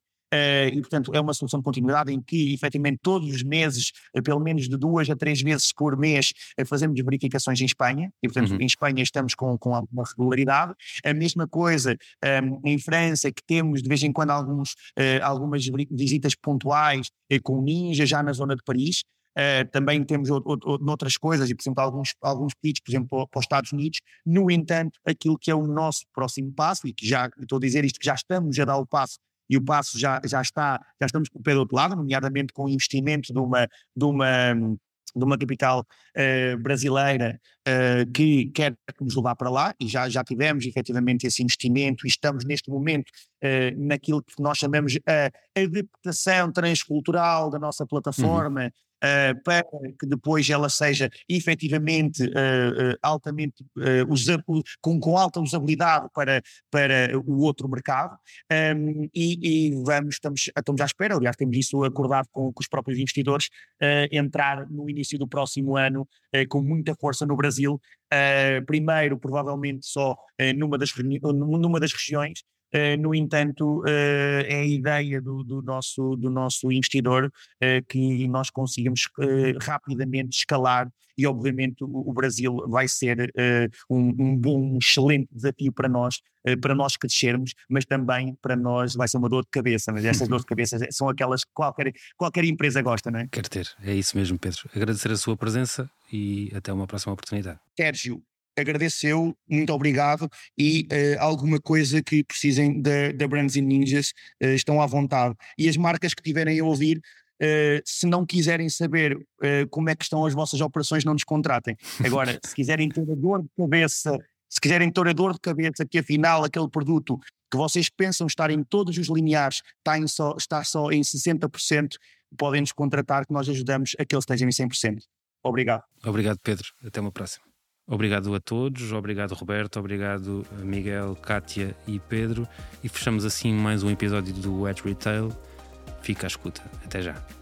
e, portanto, é uma solução de continuidade em que, efetivamente, todos os meses, uh, pelo menos de duas a três vezes por mês, uh, fazemos verificações em Espanha, e, portanto, uhum. em Espanha estamos com, com alguma regularidade. A mesma coisa um, em França, que temos de vez em quando alguns, algumas visitas pontuais com Ninja, já na zona de Paris. Uh, também temos outras coisas, e por exemplo, alguns, alguns pedidos, por exemplo, para os Estados Unidos. No entanto, aquilo que é o nosso próximo passo, e que já estou a dizer isto, que já estamos a dar o passo e o passo já, já está, já estamos com o pé do outro lado, nomeadamente com o investimento de uma, de uma, de uma capital uh, brasileira uh, que quer nos levar para lá, e já, já tivemos efetivamente esse investimento, e estamos neste momento uh, naquilo que nós chamamos a adaptação transcultural da nossa uhum. plataforma. Uhum uh, para que depois ela seja efetivamente uh, altamente com, com alta usabilidade para, para o outro mercado. Um, e, e, vamos, estamos, estamos à espera, aliás temos isso acordado com, com os próprios investidores, entrar no início do próximo ano com muita força no Brasil, primeiro provavelmente só numa, das, numa das regiões Uh, no entanto, uh, é a ideia do, do, nosso, do nosso investidor uh, que nós consigamos rapidamente escalar e, obviamente, o, o Brasil vai ser um, um, bom, um excelente desafio para nós, para nós crescermos, mas também para nós vai ser uma dor de cabeça. Mas essas dores de cabeça são aquelas que qualquer, qualquer empresa gosta, não é? Quer ter, é isso mesmo, Pedro. Agradecer a sua presença e até uma próxima oportunidade. Sérgio, agradeceu, muito obrigado e uh, alguma coisa que precisem da, Brands and Ninjas uh, estão à vontade. E as marcas que tiverem a ouvir, uh, se não quiserem saber como é que estão as vossas operações, não nos contratem. Agora, se quiserem ter a dor de cabeça, se quiserem ter a dor de cabeça que afinal aquele produto que vocês pensam estar em todos os lineares está, em só, está só em 60%, podem nos contratar que nós ajudamos a que ele esteja em 100%. Obrigado. Obrigado, Pedro. Até uma próxima. Obrigado a todos, obrigado Roberto, obrigado Miguel, Kátia e Pedro. E fechamos assim mais um episódio do Edge Retail. Fica à escuta. Até já.